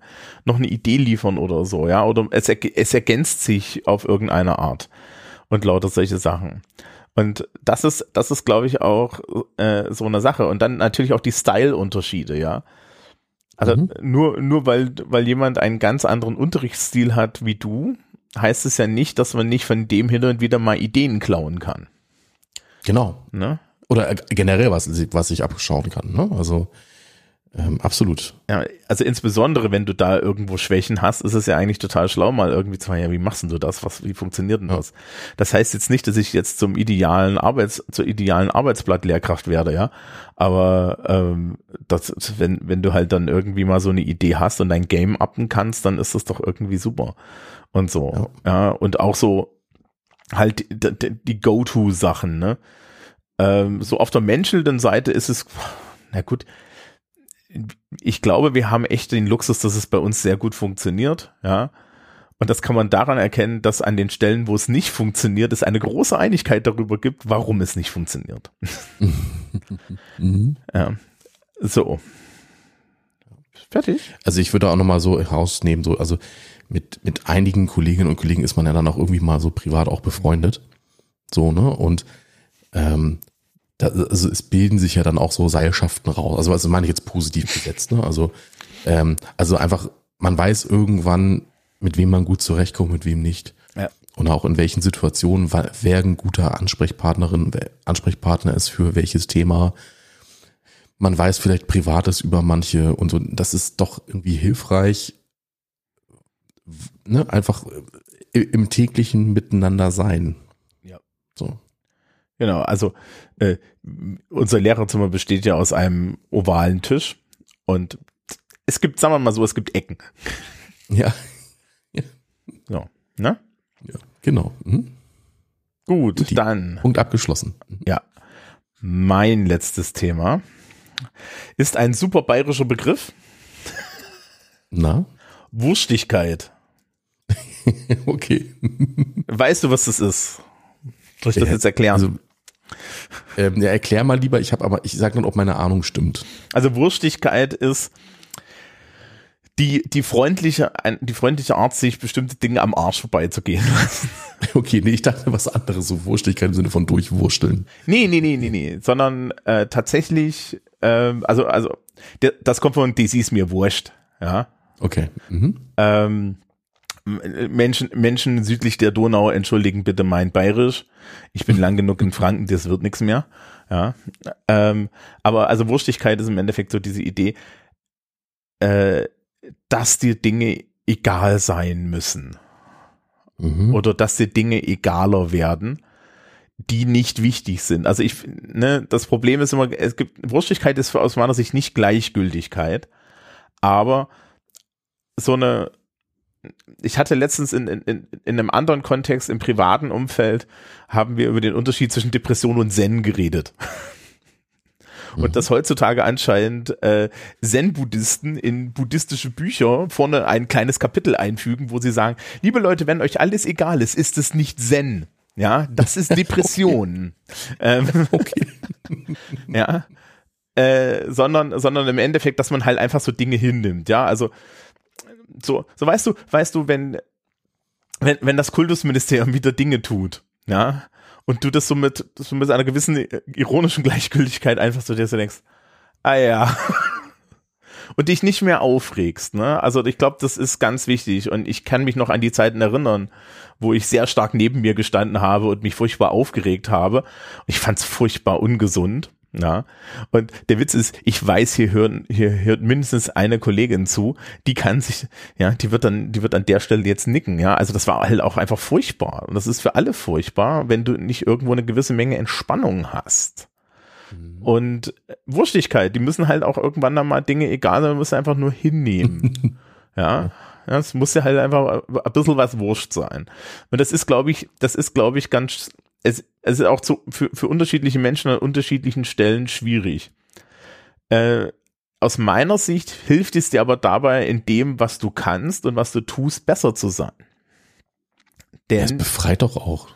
noch eine Idee liefern oder so, ja, oder es, es ergänzt sich auf irgendeine Art und lauter solche Sachen. Und das ist, das ist, glaube ich, auch äh, so eine Sache. Und dann natürlich auch die Style-Unterschiede, ja. Also mhm. nur, nur weil, weil jemand einen ganz anderen Unterrichtsstil hat wie du, heißt es ja nicht, dass man nicht von dem hin und wieder mal Ideen klauen kann. Genau. Ne? Oder generell was, was ich abschauen kann. Ne? Also ähm, absolut. Ja, also insbesondere, wenn du da irgendwo Schwächen hast, ist es ja eigentlich total schlau, mal irgendwie zu sagen, ja, wie machst du das? Was, wie funktioniert denn das? Das heißt jetzt nicht, dass ich jetzt zum idealen Arbeits, zur idealen Arbeitsblatt-Lehrkraft werde, ja. Aber ähm, das, wenn, wenn du halt dann irgendwie mal so eine Idee hast und dein Game uppen kannst, dann ist das doch irgendwie super. Und so. Ja, ja und auch so halt die, die Go-To-Sachen, ne? Ähm, so auf der menschelnden Seite ist es, na gut, ich glaube, wir haben echt den Luxus, dass es bei uns sehr gut funktioniert, ja. Und das kann man daran erkennen, dass an den Stellen, wo es nicht funktioniert, es eine große Einigkeit darüber gibt, warum es nicht funktioniert. mhm. ja. So. Fertig. Also ich würde auch nochmal so herausnehmen, so, also mit, mit einigen Kolleginnen und Kollegen ist man ja dann auch irgendwie mal so privat auch befreundet. So, ne? Und ähm, da, also es bilden sich ja dann auch so Seilschaften raus. Also, also meine ich jetzt positiv gesetzt, ne? Also, ähm, also einfach, man weiß irgendwann, mit wem man gut zurechtkommt, mit wem nicht. Ja. Und auch in welchen Situationen wer ein guter Ansprechpartnerin, Ansprechpartner ist für welches Thema. Man weiß vielleicht Privates über manche und so. Das ist doch irgendwie hilfreich, ne? einfach im täglichen Miteinander sein. Ja. So. Genau, also äh, unser Lehrerzimmer besteht ja aus einem ovalen Tisch und es gibt, sagen wir mal so, es gibt Ecken. Ja. ja. So, ne? Ja, genau. Mhm. Gut, Gut dann. Punkt abgeschlossen. Mhm. Ja. Mein letztes Thema ist ein super bayerischer Begriff. Na? Wurstigkeit. okay. Weißt du, was das ist? Soll ich das jetzt erklären? Also, ähm, ja, erklär mal lieber, ich habe aber, ich sag nur, ob meine Ahnung stimmt. Also Wurstigkeit ist die, die freundliche, die freundliche Art, sich bestimmte Dinge am Arsch vorbeizugehen lassen. Okay, nee, ich dachte was anderes, so Wurstigkeit im Sinne von durchwursteln. Nee, nee, nee, nee, nee, sondern äh, tatsächlich, ähm, also, also, das kommt von, das ist mir wurscht, ja. Okay. Mhm. Ähm, Menschen, Menschen südlich der Donau entschuldigen bitte mein Bayerisch. Ich bin lang genug in Franken, das wird nichts mehr. Ja, ähm, aber also Wurstigkeit ist im Endeffekt so diese Idee, äh, dass die Dinge egal sein müssen mhm. oder dass die Dinge egaler werden, die nicht wichtig sind. Also ich, ne, das Problem ist immer, es gibt Wurstigkeit ist aus meiner Sicht nicht Gleichgültigkeit, aber so eine ich hatte letztens in, in, in einem anderen Kontext, im privaten Umfeld, haben wir über den Unterschied zwischen Depression und Zen geredet. Und mhm. dass heutzutage anscheinend äh, Zen-Buddhisten in buddhistische Bücher vorne ein kleines Kapitel einfügen, wo sie sagen, liebe Leute, wenn euch alles egal ist, ist es nicht Zen. Ja, das ist Depression. okay. Ähm, okay. ja. Äh, sondern, sondern im Endeffekt, dass man halt einfach so Dinge hinnimmt. Ja, also so, so weißt du, weißt du, wenn, wenn, wenn das Kultusministerium wieder Dinge tut, ja, und du das so mit, so mit einer gewissen ironischen Gleichgültigkeit einfach so dir so denkst, ah ja, und dich nicht mehr aufregst, ne? Also ich glaube, das ist ganz wichtig und ich kann mich noch an die Zeiten erinnern, wo ich sehr stark neben mir gestanden habe und mich furchtbar aufgeregt habe. Ich fand's furchtbar ungesund. Ja. Und der Witz ist, ich weiß, hier hören, hier hört mindestens eine Kollegin zu, die kann sich, ja, die wird dann, die wird an der Stelle jetzt nicken, ja. Also das war halt auch einfach furchtbar. Und das ist für alle furchtbar, wenn du nicht irgendwo eine gewisse Menge Entspannung hast. Mhm. Und Wurstigkeit, die müssen halt auch irgendwann dann mal Dinge egal sein, müssen einfach nur hinnehmen. ja. Ja, es muss ja halt einfach ein bisschen was wurscht sein. Und das ist, glaube ich, das ist, glaube ich, ganz es, es ist auch zu, für, für unterschiedliche Menschen an unterschiedlichen Stellen schwierig. Äh, aus meiner Sicht hilft es dir aber dabei, in dem, was du kannst und was du tust, besser zu sein. Denn, das befreit doch auch.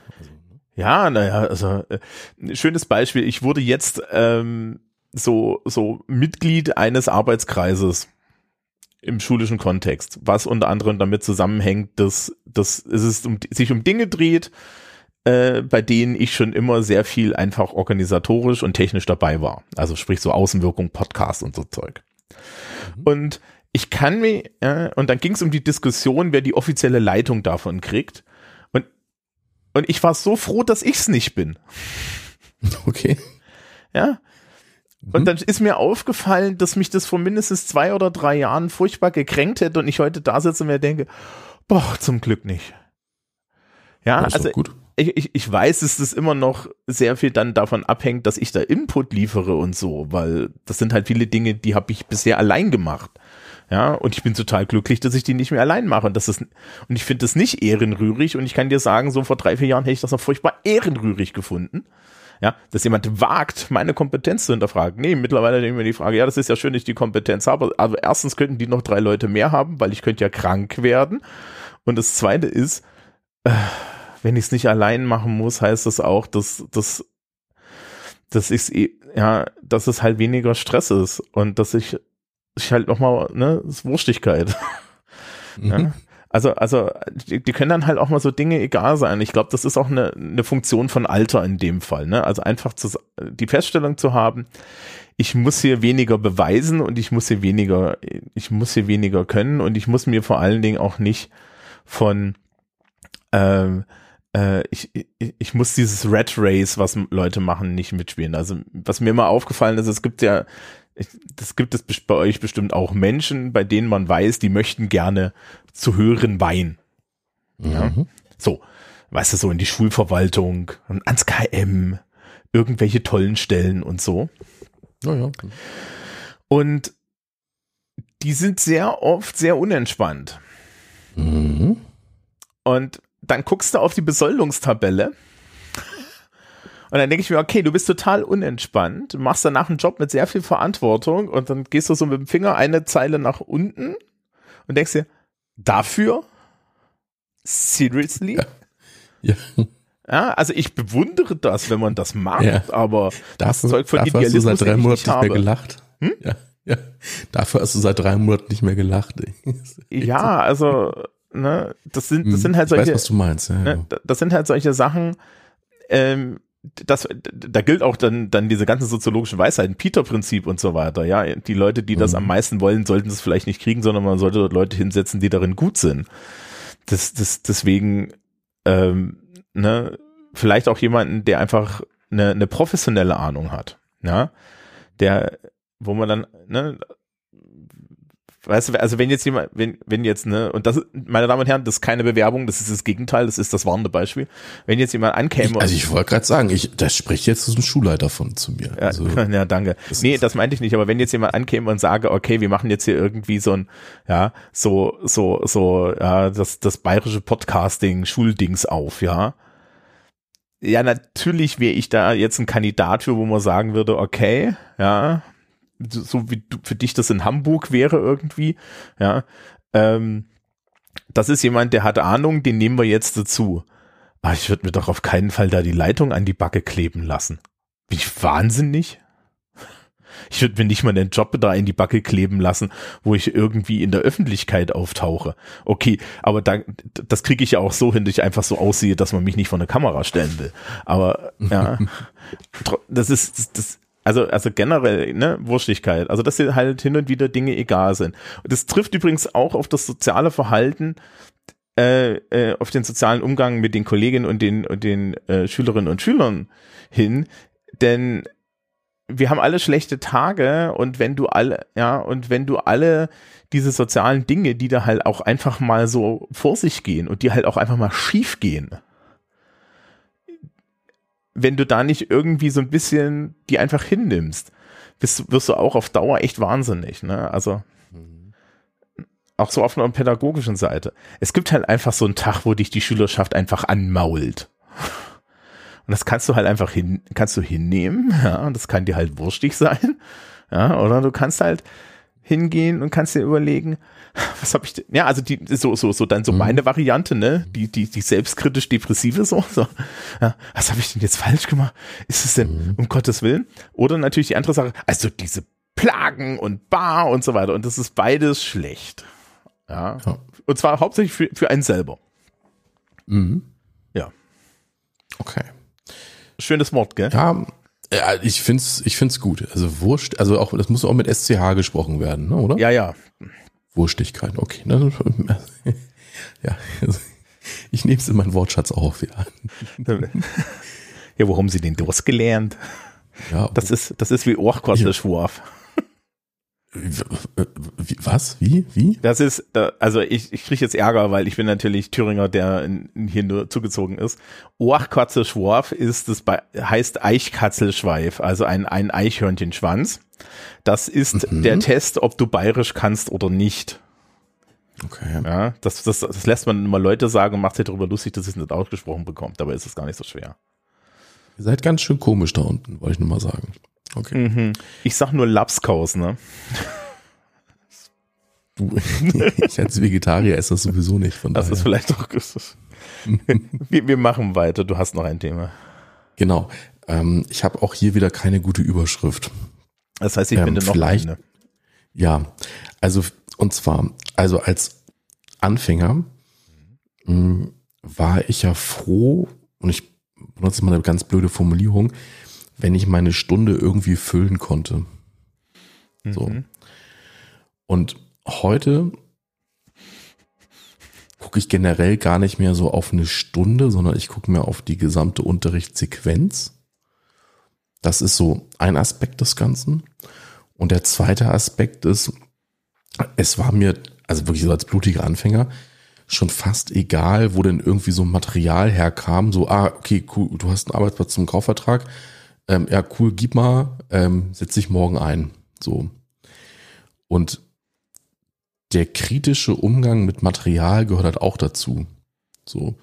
Ja, naja, also äh, schönes Beispiel. Ich wurde jetzt ähm, so, so Mitglied eines Arbeitskreises im schulischen Kontext, was unter anderem damit zusammenhängt, dass, dass es um, sich um Dinge dreht, äh, bei denen ich schon immer sehr viel einfach organisatorisch und technisch dabei war. Also sprich so Außenwirkung, Podcast und so Zeug. Mhm. Und ich kann mir, äh, und dann ging es um die Diskussion, wer die offizielle Leitung davon kriegt. Und, und ich war so froh, dass ich es nicht bin. Okay. Ja. Und mhm. dann ist mir aufgefallen, dass mich das vor mindestens zwei oder drei Jahren furchtbar gekränkt hätte und ich heute da sitze und mir denke, boah, zum Glück nicht. Ja, also ich, ich, ich weiß, dass das immer noch sehr viel dann davon abhängt, dass ich da Input liefere und so, weil das sind halt viele Dinge, die habe ich bisher allein gemacht. Ja, und ich bin total glücklich, dass ich die nicht mehr allein mache. Und, das ist, und ich finde das nicht ehrenrührig. Und ich kann dir sagen, so vor drei, vier Jahren hätte ich das noch furchtbar ehrenrührig gefunden. Ja, dass jemand wagt, meine Kompetenz zu hinterfragen. Nee, mittlerweile denke ich mir die Frage, ja, das ist ja schön, dass ich die Kompetenz habe, aber erstens könnten die noch drei Leute mehr haben, weil ich könnte ja krank werden. Und das zweite ist, äh, wenn ich es nicht allein machen muss, heißt das auch, dass, dass, dass ich eh, ja, dass es halt weniger Stress ist und dass ich, ich halt nochmal, ne, das ist Wurstigkeit. Mhm. Ja? Also, also, die, die, können dann halt auch mal so Dinge egal sein. Ich glaube, das ist auch eine, eine Funktion von Alter in dem Fall, ne? Also einfach zu, die Feststellung zu haben, ich muss hier weniger beweisen und ich muss hier weniger, ich muss hier weniger können und ich muss mir vor allen Dingen auch nicht von, ähm, äh, ich, ich, ich muss dieses Red Race, was Leute machen, nicht mitspielen. Also was mir immer aufgefallen ist, es gibt ja, das gibt es bei euch bestimmt auch Menschen, bei denen man weiß, die möchten gerne zu höheren Wein. Ja? Mhm. So, weißt du, so in die Schulverwaltung, ans KM, irgendwelche tollen Stellen und so. Ja, ja. Und die sind sehr oft sehr unentspannt. Mhm. Und dann guckst du auf die Besoldungstabelle und dann denke ich mir, okay, du bist total unentspannt, machst danach einen Job mit sehr viel Verantwortung und dann gehst du so mit dem Finger eine Zeile nach unten und denkst dir, dafür? Seriously? Ja. ja. ja also ich bewundere das, wenn man das macht, ja. aber das Zeug von dafür Idealismus hast du seit drei Monaten nicht, mehr gelacht. Hm? Ja. Ja, dafür hast du seit drei Monaten nicht mehr gelacht. ja, also ne, das sind, das hm, sind halt solche. Ich weiß, was du meinst. Ja, ne, das sind halt solche Sachen. Ähm, das, da gilt auch dann, dann diese ganzen soziologischen Weisheiten, Peter-Prinzip und so weiter. Ja, die Leute, die das mhm. am meisten wollen, sollten es vielleicht nicht kriegen, sondern man sollte dort Leute hinsetzen, die darin gut sind. Das, das, deswegen, ähm, ne, vielleicht auch jemanden, der einfach eine, eine professionelle Ahnung hat. Ja, der, wo man dann, ne, Weißt du, also wenn jetzt jemand, wenn, wenn jetzt, ne, und das, meine Damen und Herren, das ist keine Bewerbung, das ist das Gegenteil, das ist das warnende Beispiel. Wenn jetzt jemand ankäme. Ich, also ich wollte gerade sagen, ich, da spricht jetzt ein Schulleiter von zu mir. Ja, also, ja danke. Das nee, das meinte ich nicht, aber wenn jetzt jemand ankäme und sage, okay, wir machen jetzt hier irgendwie so ein, ja, so, so, so, ja, das, das bayerische Podcasting, Schuldings auf, ja. Ja, natürlich wäre ich da jetzt ein Kandidat für, wo man sagen würde, okay, ja, so wie du, für dich das in Hamburg wäre irgendwie, ja, ähm, das ist jemand, der hat Ahnung, den nehmen wir jetzt dazu. Aber ich würde mir doch auf keinen Fall da die Leitung an die Backe kleben lassen. Bin ich wahnsinnig? Ich würde mir nicht mal den Job da in die Backe kleben lassen, wo ich irgendwie in der Öffentlichkeit auftauche. Okay, aber da, das kriege ich ja auch so hin, dass ich einfach so aussehe, dass man mich nicht vor eine Kamera stellen will. Aber ja, das ist, das, das also, also generell, ne, Wurstigkeit. Also, dass dir halt hin und wieder Dinge egal sind. Und das trifft übrigens auch auf das soziale Verhalten, äh, äh, auf den sozialen Umgang mit den Kolleginnen und den, und den äh, Schülerinnen und Schülern hin. Denn wir haben alle schlechte Tage und wenn du alle, ja, und wenn du alle diese sozialen Dinge, die da halt auch einfach mal so vor sich gehen und die halt auch einfach mal schief gehen, wenn du da nicht irgendwie so ein bisschen die einfach hinnimmst, wirst, wirst du auch auf Dauer echt wahnsinnig. Ne? Also auch so auf einer pädagogischen Seite. Es gibt halt einfach so einen Tag, wo dich die Schülerschaft einfach anmault. Und das kannst du halt einfach hin, kannst du hinnehmen, ja, und das kann dir halt wurstig sein, ja, oder du kannst halt, hingehen und kannst dir überlegen, was habe ich denn? Ja, also die so so so dann so mhm. meine Variante, ne? Die die die selbstkritisch depressive so, so. Ja, was habe ich denn jetzt falsch gemacht? Ist es denn mhm. um Gottes Willen? Oder natürlich die andere Sache, also diese Plagen und Bar und so weiter und das ist beides schlecht. Ja. ja. Und zwar hauptsächlich für für einen selber. Mhm. Ja. Okay. Schönes Wort, gell? Ja, ja, ich find's, ich find's gut. Also Wurscht, also auch, das muss auch mit SCH gesprochen werden, ne, oder? Ja, ja. Wurstigkeit, okay. Ne? Ja, also ich nehme es in meinen Wortschatz auf, ja. Ja, wo haben Sie den Durst gelernt? Ja, das ist, das ist wie Orchkosselschwurf. Was? Wie? Wie? Das ist, also ich, ich kriege jetzt Ärger, weil ich bin natürlich Thüringer, der hier nur zugezogen ist. Oachkatzelschworf ist das bei, heißt Eichkatzelschweif, also ein, ein Eichhörnchenschwanz. Das ist mhm. der Test, ob du bayerisch kannst oder nicht. Okay. Ja, das, das, das lässt man immer Leute sagen und macht sich darüber lustig, dass es nicht ausgesprochen bekommt. Dabei ist es gar nicht so schwer. Ihr seid ganz schön komisch da unten, wollte ich nur mal sagen. Okay. Mhm. Ich sag nur Lapskaus, ne? Du, ich als Vegetarier esse das sowieso nicht. Von das daher. ist vielleicht doch. wir, wir machen weiter. Du hast noch ein Thema. Genau. Ähm, ich habe auch hier wieder keine gute Überschrift. Das heißt, ich ähm, finde noch vielleicht, eine. Ja, also und zwar, also als Anfänger mh, mm, war ich ja froh und ich benutze mal eine ganz blöde Formulierung, wenn ich meine Stunde irgendwie füllen konnte. So. Mhm. Und heute gucke ich generell gar nicht mehr so auf eine Stunde, sondern ich gucke mir auf die gesamte Unterrichtssequenz. Das ist so ein Aspekt des Ganzen. Und der zweite Aspekt ist, es war mir, also wirklich so als blutiger Anfänger, schon fast egal, wo denn irgendwie so Material herkam. So, ah, okay, cool, du hast einen Arbeitsplatz zum Kaufvertrag ähm, ja, cool, gib mal, ähm, setz dich morgen ein. So. Und der kritische Umgang mit Material gehört halt auch dazu. So.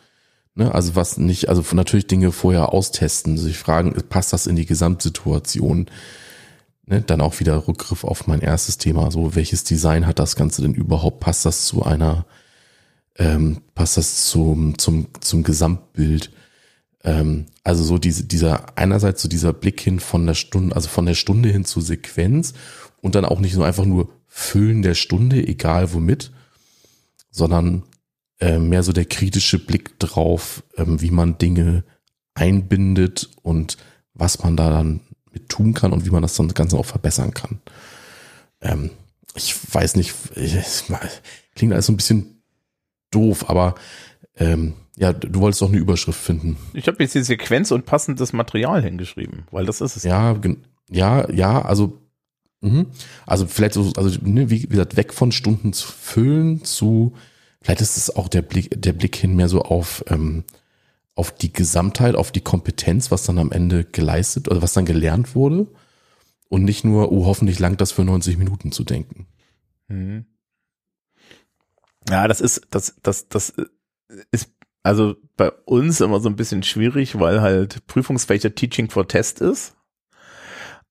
Ne, also was nicht, also natürlich Dinge vorher austesten, sich fragen, passt das in die Gesamtsituation? Ne, dann auch wieder Rückgriff auf mein erstes Thema. So, welches Design hat das Ganze denn überhaupt? Passt das zu einer, ähm, passt das zum, zum, zum Gesamtbild? Ähm, also so diese, dieser, einerseits so dieser Blick hin von der Stunde, also von der Stunde hin zur Sequenz und dann auch nicht nur einfach nur Füllen der Stunde, egal womit, sondern äh, mehr so der kritische Blick drauf, ähm, wie man Dinge einbindet und was man da dann mit tun kann und wie man das dann Ganze auch verbessern kann. Ähm, ich weiß nicht, ich, klingt alles so ein bisschen doof, aber ähm, ja, du wolltest doch eine Überschrift finden. Ich habe jetzt die Sequenz und passendes Material hingeschrieben, weil das ist es. Ja, ja, ja, also mh. also vielleicht so, also ne, wie gesagt, weg von Stunden zu füllen zu, vielleicht ist es auch der Blick, der Blick hin mehr so auf ähm, auf die Gesamtheit, auf die Kompetenz, was dann am Ende geleistet oder was dann gelernt wurde und nicht nur, oh, hoffentlich langt das für 90 Minuten zu denken. Mhm. Ja, das ist, das, das, das ist also bei uns immer so ein bisschen schwierig, weil halt Prüfungsfächer Teaching for Test ist.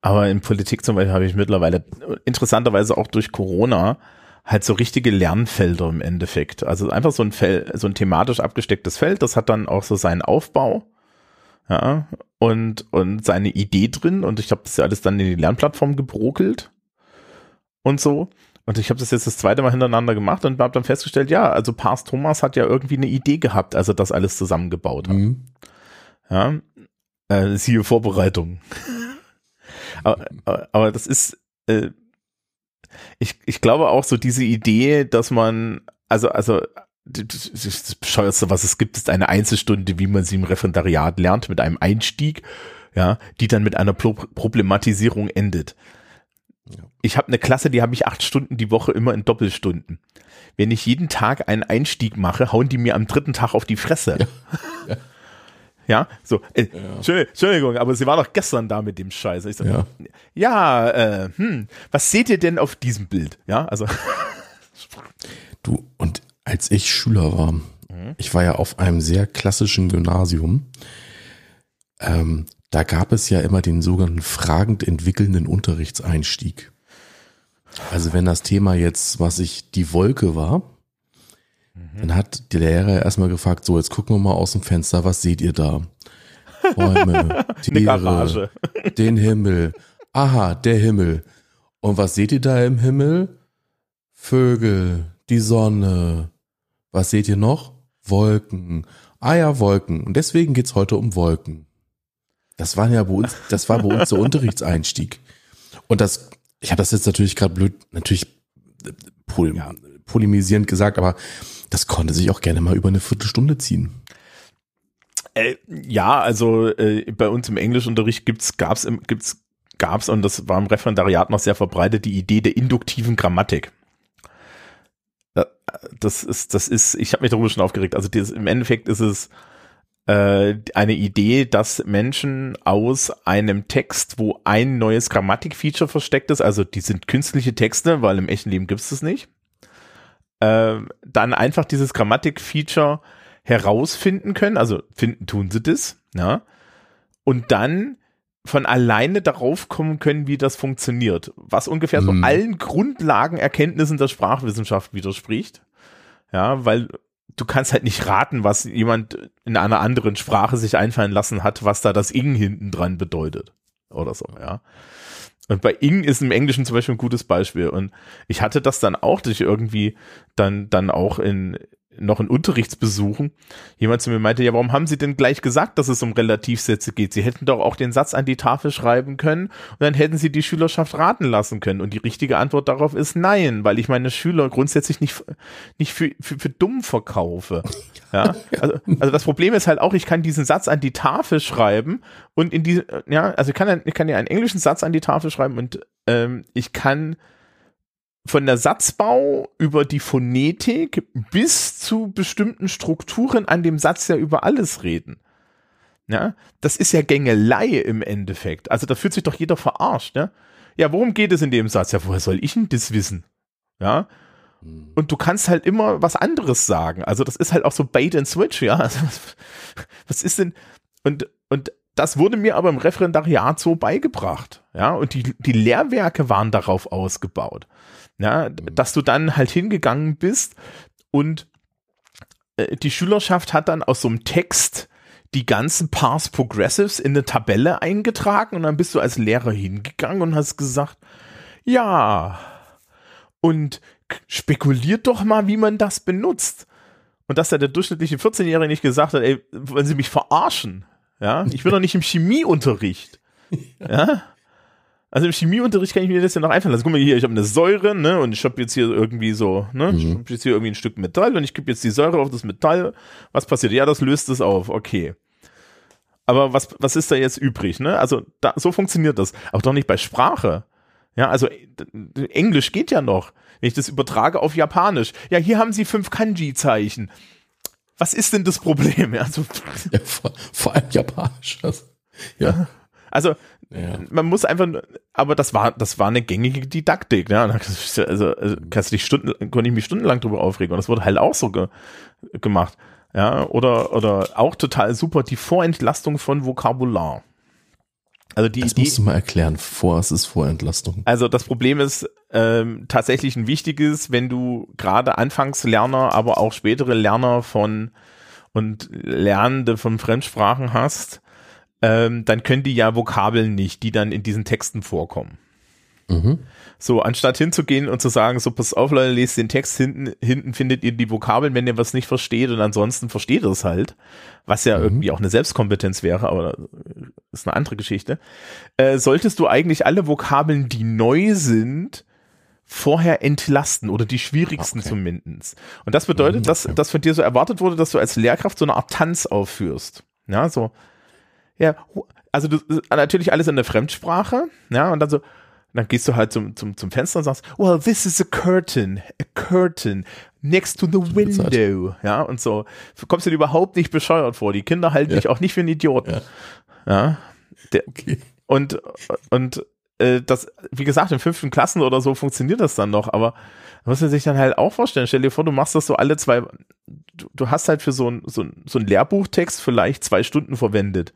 Aber in Politik zum Beispiel habe ich mittlerweile interessanterweise auch durch Corona halt so richtige Lernfelder im Endeffekt. Also einfach so ein Feld, so ein thematisch abgestecktes Feld, das hat dann auch so seinen Aufbau. Ja, und, und seine Idee drin. Und ich habe das ja alles dann in die Lernplattform gebrokelt und so. Und ich habe das jetzt das zweite Mal hintereinander gemacht und habe dann festgestellt, ja, also Pars Thomas hat ja irgendwie eine Idee gehabt, als er das alles zusammengebaut hat. Mhm. Ja, äh, siehe Vorbereitung. aber, aber, das ist, äh, ich, ich glaube auch so diese Idee, dass man, also, also, das bescheuerste, was es gibt, ist eine Einzelstunde, wie man sie im Referendariat lernt, mit einem Einstieg, ja, die dann mit einer Pro Problematisierung endet. Ich habe eine Klasse, die habe ich acht Stunden die Woche immer in Doppelstunden. Wenn ich jeden Tag einen Einstieg mache, hauen die mir am dritten Tag auf die Fresse. Ja, ja. so. Äh, ja. Entschuldigung, aber sie war doch gestern da mit dem Scheiß. Ich sag, ja, ja äh, hm, was seht ihr denn auf diesem Bild? Ja, also. du, und als ich Schüler war, mhm. ich war ja auf einem sehr klassischen Gymnasium, ähm, da gab es ja immer den sogenannten fragend entwickelnden Unterrichtseinstieg. Also wenn das Thema jetzt, was ich die Wolke war, mhm. dann hat der Lehrer erstmal gefragt, so jetzt gucken wir mal aus dem Fenster, was seht ihr da? Bäume, Tiere, den Himmel. Aha, der Himmel. Und was seht ihr da im Himmel? Vögel, die Sonne. Was seht ihr noch? Wolken. Ah ja, Wolken. Und deswegen geht's heute um Wolken. Das war ja bei uns, das war bei uns der Unterrichtseinstieg. Und das, ich habe das jetzt natürlich gerade blöd, natürlich äh, pol ja. polemisierend gesagt, aber das konnte sich auch gerne mal über eine Viertelstunde ziehen. Äh, ja, also äh, bei uns im Englischunterricht gibt's, gab's, gibt's, gab's und das war im Referendariat noch sehr verbreitet die Idee der induktiven Grammatik. Das ist, das ist, ich habe mich darüber schon aufgeregt. Also das, im Endeffekt ist es äh, eine Idee, dass Menschen aus einem Text, wo ein neues Grammatikfeature versteckt ist, also die sind künstliche Texte, weil im echten Leben gibt es das nicht, äh, dann einfach dieses Grammatikfeature herausfinden können, also finden tun sie das, ja, und dann von alleine darauf kommen können, wie das funktioniert, was ungefähr hm. so allen Grundlagenerkenntnissen der Sprachwissenschaft widerspricht. Ja, weil du kannst halt nicht raten, was jemand in einer anderen Sprache sich einfallen lassen hat, was da das Ing hinten dran bedeutet. Oder so, ja. Und bei Ing ist im Englischen zum Beispiel ein gutes Beispiel. Und ich hatte das dann auch, dass ich irgendwie dann, dann auch in, noch in Unterrichtsbesuchen jemand zu mir meinte, ja, warum haben Sie denn gleich gesagt, dass es um Relativsätze geht? Sie hätten doch auch den Satz an die Tafel schreiben können und dann hätten Sie die Schülerschaft raten lassen können. Und die richtige Antwort darauf ist nein, weil ich meine Schüler grundsätzlich nicht, nicht für, für, für dumm verkaufe. Ja, also, also das Problem ist halt auch, ich kann diesen Satz an die Tafel schreiben und in die, ja, also ich kann, ich kann ja einen englischen Satz an die Tafel schreiben und ähm, ich kann von der Satzbau über die Phonetik bis zu bestimmten Strukturen an dem Satz ja über alles reden. Ja, das ist ja Gängelei im Endeffekt. Also da fühlt sich doch jeder verarscht, ne? Ja, worum geht es in dem Satz? Ja, woher soll ich denn das wissen? Ja. Hm. Und du kannst halt immer was anderes sagen. Also das ist halt auch so Bait and Switch, ja. Also was, was ist denn? Und, und das wurde mir aber im Referendariat so beigebracht. Ja, und die, die Lehrwerke waren darauf ausgebaut. Ja, dass du dann halt hingegangen bist und äh, die Schülerschaft hat dann aus so einem Text die ganzen Parse Progressives in eine Tabelle eingetragen und dann bist du als Lehrer hingegangen und hast gesagt, ja, und spekuliert doch mal, wie man das benutzt. Und dass da der durchschnittliche 14-Jährige nicht gesagt hat, ey, wollen Sie mich verarschen? Ja, ich bin doch nicht im Chemieunterricht. Ja. Also im Chemieunterricht kann ich mir das ja noch einfallen lassen. Guck mal hier, ich habe eine Säure, ne, und ich habe jetzt hier irgendwie so, ne, mhm. ich habe jetzt hier irgendwie ein Stück Metall und ich gebe jetzt die Säure auf das Metall. Was passiert? Ja, das löst es auf. Okay. Aber was was ist da jetzt übrig, ne? Also da, so funktioniert das, aber doch nicht bei Sprache. Ja, also Englisch geht ja noch. Wenn ich das übertrage auf Japanisch. Ja, hier haben Sie fünf Kanji-Zeichen. Was ist denn das Problem? Also, ja vor, vor allem Japanisch. Also, ja. Also ja. man muss einfach, aber das war, das war eine gängige Didaktik, ja. Also, also kannst du dich Stunden, konnte ich mich stundenlang drüber aufregen und das wurde halt auch so ge gemacht, ja. Oder oder auch total super die Vorentlastung von Vokabular. Also die, das musst die, du mal erklären. Vor, es ist Vorentlastung. Also das Problem ist ähm, tatsächlich ein wichtiges, wenn du gerade Anfangslerner, aber auch spätere Lerner von und Lernende von Fremdsprachen hast, ähm, dann können die ja Vokabeln nicht, die dann in diesen Texten vorkommen. Mhm. So, anstatt hinzugehen und zu sagen, so, pass auf, Leute, lest den Text, hinten, hinten findet ihr die Vokabeln, wenn ihr was nicht versteht und ansonsten versteht ihr es halt, was ja mhm. irgendwie auch eine Selbstkompetenz wäre, aber ist eine andere Geschichte, äh, solltest du eigentlich alle Vokabeln, die neu sind, vorher entlasten oder die schwierigsten okay. zumindest. Und das bedeutet, mhm, okay. dass, dass von dir so erwartet wurde, dass du als Lehrkraft so eine Art Tanz aufführst. Ja, so, ja, also du, natürlich alles in der Fremdsprache, ja, und dann so, dann gehst du halt zum, zum, zum Fenster und sagst, well, this is a curtain, a curtain next to the window, ja, und so. Du kommst dir überhaupt nicht bescheuert vor. Die Kinder halten ja. dich auch nicht für einen Idioten. Ja. ja. Der, okay. Und, und äh, das, wie gesagt, in fünften Klassen oder so funktioniert das dann noch, aber muss man sich dann halt auch vorstellen. Stell dir vor, du machst das so alle zwei, du, du hast halt für so ein, so ein, so ein Lehrbuchtext vielleicht zwei Stunden verwendet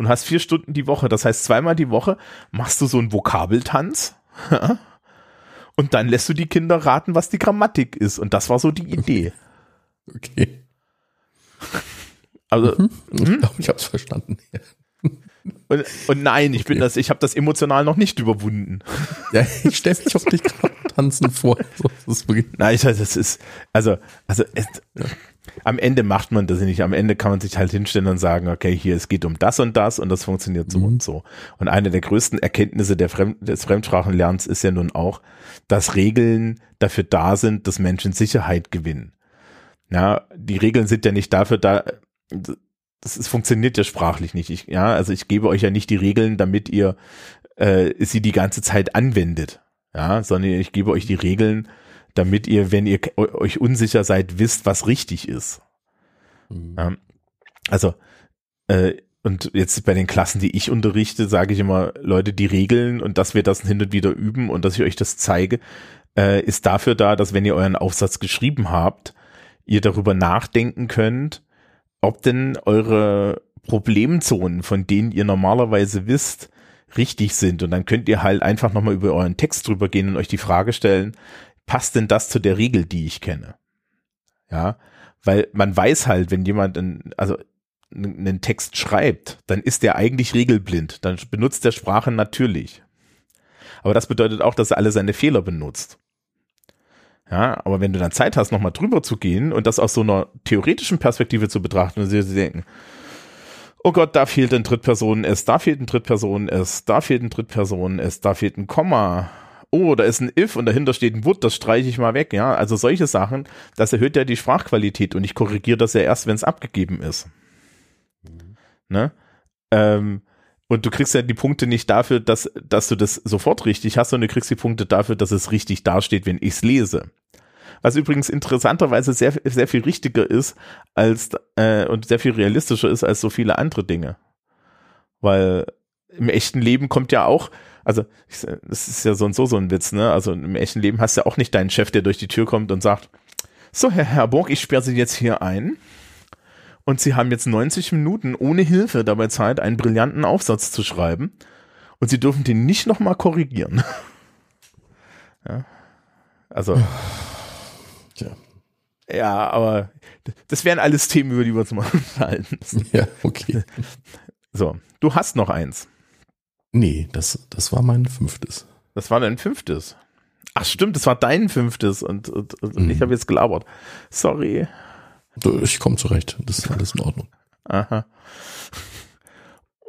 und hast vier Stunden die Woche. Das heißt, zweimal die Woche machst du so einen Vokabeltanz. und dann lässt du die Kinder raten, was die Grammatik ist. Und das war so die Idee. Okay. Also, Mhm. Ich glaube, ich habe es verstanden. und, und nein, ich bin das, ich habe das emotional noch nicht überwunden. Ja, ich stelle mich auf dich gerade tanzen vor. So, das ist wirklich, Nein, ich, das ist, also, also es, am Ende macht man das nicht. Am Ende kann man sich halt hinstellen und sagen, okay, hier, es geht um das und das und das funktioniert so Mhm. und so. Und eine der größten Erkenntnisse der Fremd, des Fremdsprachenlernens ist ja nun auch, dass Regeln dafür da sind, dass Menschen Sicherheit gewinnen. Ja, die Regeln sind ja nicht dafür da, das ist, funktioniert ja sprachlich nicht. Ich, ja, also ich gebe euch ja nicht die Regeln, damit ihr äh, sie die ganze Zeit anwendet. Ja, sondern ich gebe euch die Regeln, damit ihr, wenn ihr euch unsicher seid, wisst, was richtig ist. Mhm. Ja. Also, äh, und jetzt bei den Klassen, die ich unterrichte, sage ich immer, Leute, die Regeln und dass wir das hin und wieder üben und dass ich euch das zeige, äh, ist dafür da, dass wenn ihr euren Aufsatz geschrieben habt, ihr darüber nachdenken könnt, ob denn eure Problemzonen, von denen ihr normalerweise wisst, richtig sind. Und dann könnt ihr halt einfach nochmal über euren Text drüber gehen und euch die Frage stellen, passt denn das zu der Regel, die ich kenne? Ja, weil man weiß halt, wenn jemand, ein, also einen Text schreibt, dann ist der eigentlich regelblind. Dann benutzt der Sprache natürlich. Aber das bedeutet auch, dass er alle seine Fehler benutzt. Ja, aber wenn du dann Zeit hast, nochmal drüber zu gehen und das aus so einer theoretischen Perspektive zu betrachten und sie denken, oh Gott, da fehlt ein Drittpersonen S, da fehlt ein Drittpersonen S, da fehlt ein Drittpersonen S, da fehlt ein Komma. Oh, da ist ein if und dahinter steht ein would, das streiche ich mal weg, ja. Also solche Sachen, das erhöht ja die Sprachqualität und ich korrigiere das ja erst, wenn es abgegeben ist. Ne? Ähm, und du kriegst ja die Punkte nicht dafür, dass, dass du das sofort richtig hast, sondern du kriegst die Punkte dafür, dass es richtig dasteht, wenn ich es lese. Was übrigens interessanterweise sehr, sehr viel richtiger ist als äh, und sehr viel realistischer ist als so viele andere Dinge. Weil im echten Leben kommt ja auch, also das ist ja so und so so ein Witz, ne? Also im echten Leben hast du ja auch nicht deinen Chef, der durch die Tür kommt und sagt, so Herr Herborg, ich sperre Sie jetzt hier ein. Und Sie haben jetzt 90 Minuten ohne Hilfe dabei Zeit, einen brillanten Aufsatz zu schreiben. Und Sie dürfen den nicht nochmal korrigieren. ja. Also, Tja. ja, aber das wären alles Themen, über die wir uns mal unterhalten. müssen. Ja, okay. So, du hast noch eins. Nee, das, das war mein fünftes. Das war dein fünftes. Ach stimmt, das war dein fünftes und, und, und Mhm. ich habe jetzt gelabert. Sorry. Ich komme zurecht. Das ist alles in Ordnung. Aha.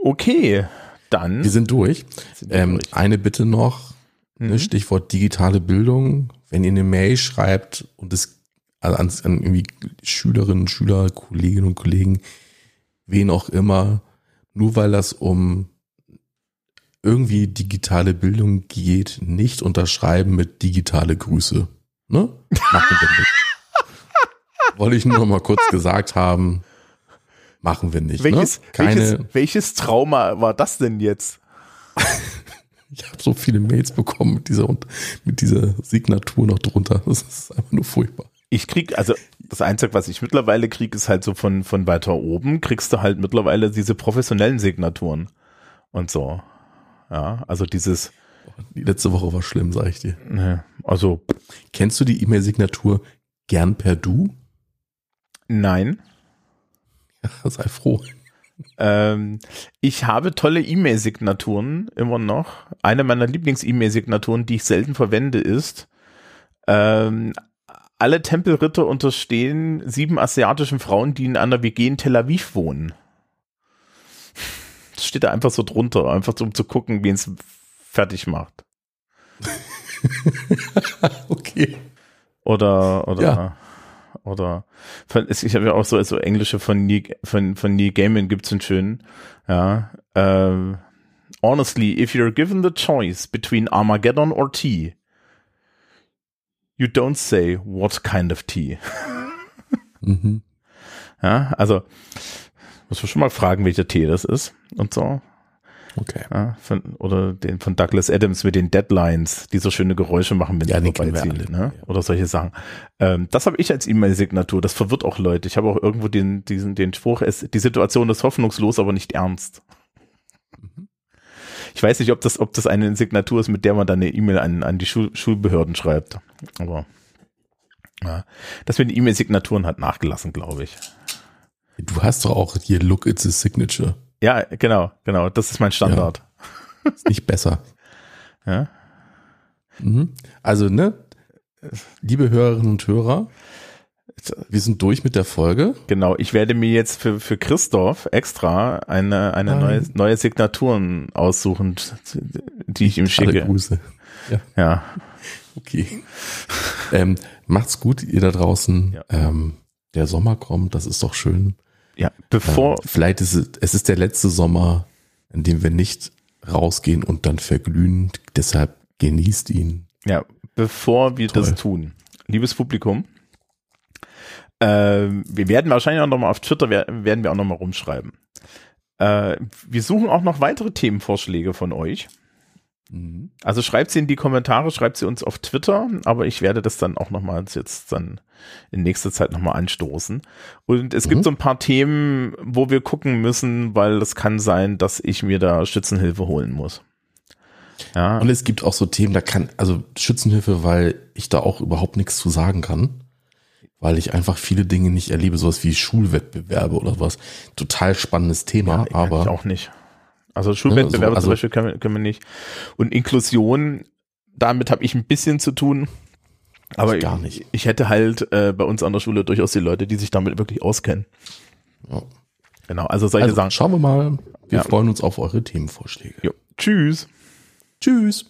Okay, dann Wir sind durch. sind Ähm, durch. eine Bitte noch. Ne, Mhm. Stichwort digitale Bildung. Wenn ihr eine Mail schreibt und es also an, an irgendwie Schülerinnen, Schüler, Kolleginnen und Kollegen, wen auch immer, nur weil das um irgendwie digitale Bildung geht, nicht unterschreiben mit digitale Grüße. Ne? Machen wir nicht. Wollte ich nur noch mal kurz gesagt haben. Machen wir nicht. welches, ne? Keine, welches, welches Trauma war das denn jetzt? Ich habe so viele Mails bekommen mit dieser, mit dieser Signatur noch drunter. Das ist einfach nur furchtbar. Ich krieg, also das Einzige, was ich mittlerweile krieg, ist halt so von, von weiter oben, kriegst du halt mittlerweile diese professionellen Signaturen und so. Ja, also dieses, Die letzte Woche war schlimm, sag ich dir. ne, also Kennst du die E-Mail-Signatur gern per Du? nein. Ja, sei froh. Ähm, ich habe tolle E-Mail-Signaturen immer noch. Eine meiner Lieblings-E-Mail-Signaturen, die ich selten verwende, ist ähm, alle Tempelritter unterstehen sieben asiatischen Frauen, die in einer WG in Tel Aviv wohnen. Steht da einfach so drunter, einfach so, um zu gucken, wen es fertig macht. Okay. Oder, oder, Ja. oder, ich habe ja auch so, so englische von Neil, von, von Neil Gaiman gibt's einen schönen, ja, ähm, honestly, if you're given the choice between Armageddon or tea, you don't say what kind of tea. Mhm. Ja, also, muss man schon mal fragen, welcher Tee das ist und so. Okay. Ja, von, oder den von Douglas Adams mit den Deadlines, die so schöne Geräusche machen, wenn Ja, sie wir vorbeiziehen, alle. ne? Oder solche Sachen. Ähm, das habe ich als E-Mail-Signatur. Das verwirrt auch Leute. Ich habe auch irgendwo den, diesen, den Spruch, es, die Situation ist hoffnungslos, aber nicht ernst. Mhm. Ich weiß nicht, ob das, ob das eine Signatur ist, mit der man dann eine E-Mail an, an die Schul Schulbehörden schreibt. Aber ja. Das mit den E-Mail-Signaturen hat nachgelassen, glaube ich. Du hast doch auch hier Look, it's a signature. Ja, genau, genau. Das ist mein Standard. Ja. Ist nicht besser. ja. Mhm. Also, ne, liebe Hörerinnen und Hörer, wir sind durch mit der Folge. Genau, ich werde mir jetzt für, für Christoph extra eine, eine neue, neue Signaturen aussuchen, die ich ihm schicke. Alle Grüße. Ja. ja. Okay. ähm, macht's gut, ihr da draußen. Ja. Ähm, der Sommer kommt, das ist doch schön. Ja, bevor. Ähm, vielleicht ist es, es ist der letzte Sommer, in dem wir nicht rausgehen und dann verglühen. Deshalb genießt ihn. Ja, bevor wir Toll. das tun, liebes Publikum, äh, wir werden wahrscheinlich auch nochmal auf Twitter werden wir auch nochmal rumschreiben. Äh, wir suchen auch noch weitere Themenvorschläge von euch. Mhm. Also schreibt sie in die Kommentare, schreibt sie uns auf Twitter, aber ich werde das dann auch nochmal jetzt dann in nächster Zeit nochmal anstoßen. Und es mhm. gibt so ein paar Themen, wo wir gucken müssen, weil es kann sein, dass ich mir da Schützenhilfe holen muss. Ja. Und es gibt auch so Themen, da kann, also Schützenhilfe, weil ich da auch überhaupt nichts zu sagen kann weil ich einfach viele Dinge nicht erlebe, sowas wie Schulwettbewerbe oder was. Total spannendes Thema, ja, aber. auch nicht. Also ne, Schulwettbewerbe also, zum Beispiel können wir, können wir nicht. Und Inklusion, damit habe ich ein bisschen zu tun. Aber gar nicht. Ich, ich hätte halt äh, bei uns an der Schule durchaus die Leute, die sich damit wirklich auskennen. Ja. Genau, also solche also, Sachen. Schauen wir mal. Wir ja. freuen uns auf eure Themenvorschläge. Jo. Tschüss. Tschüss.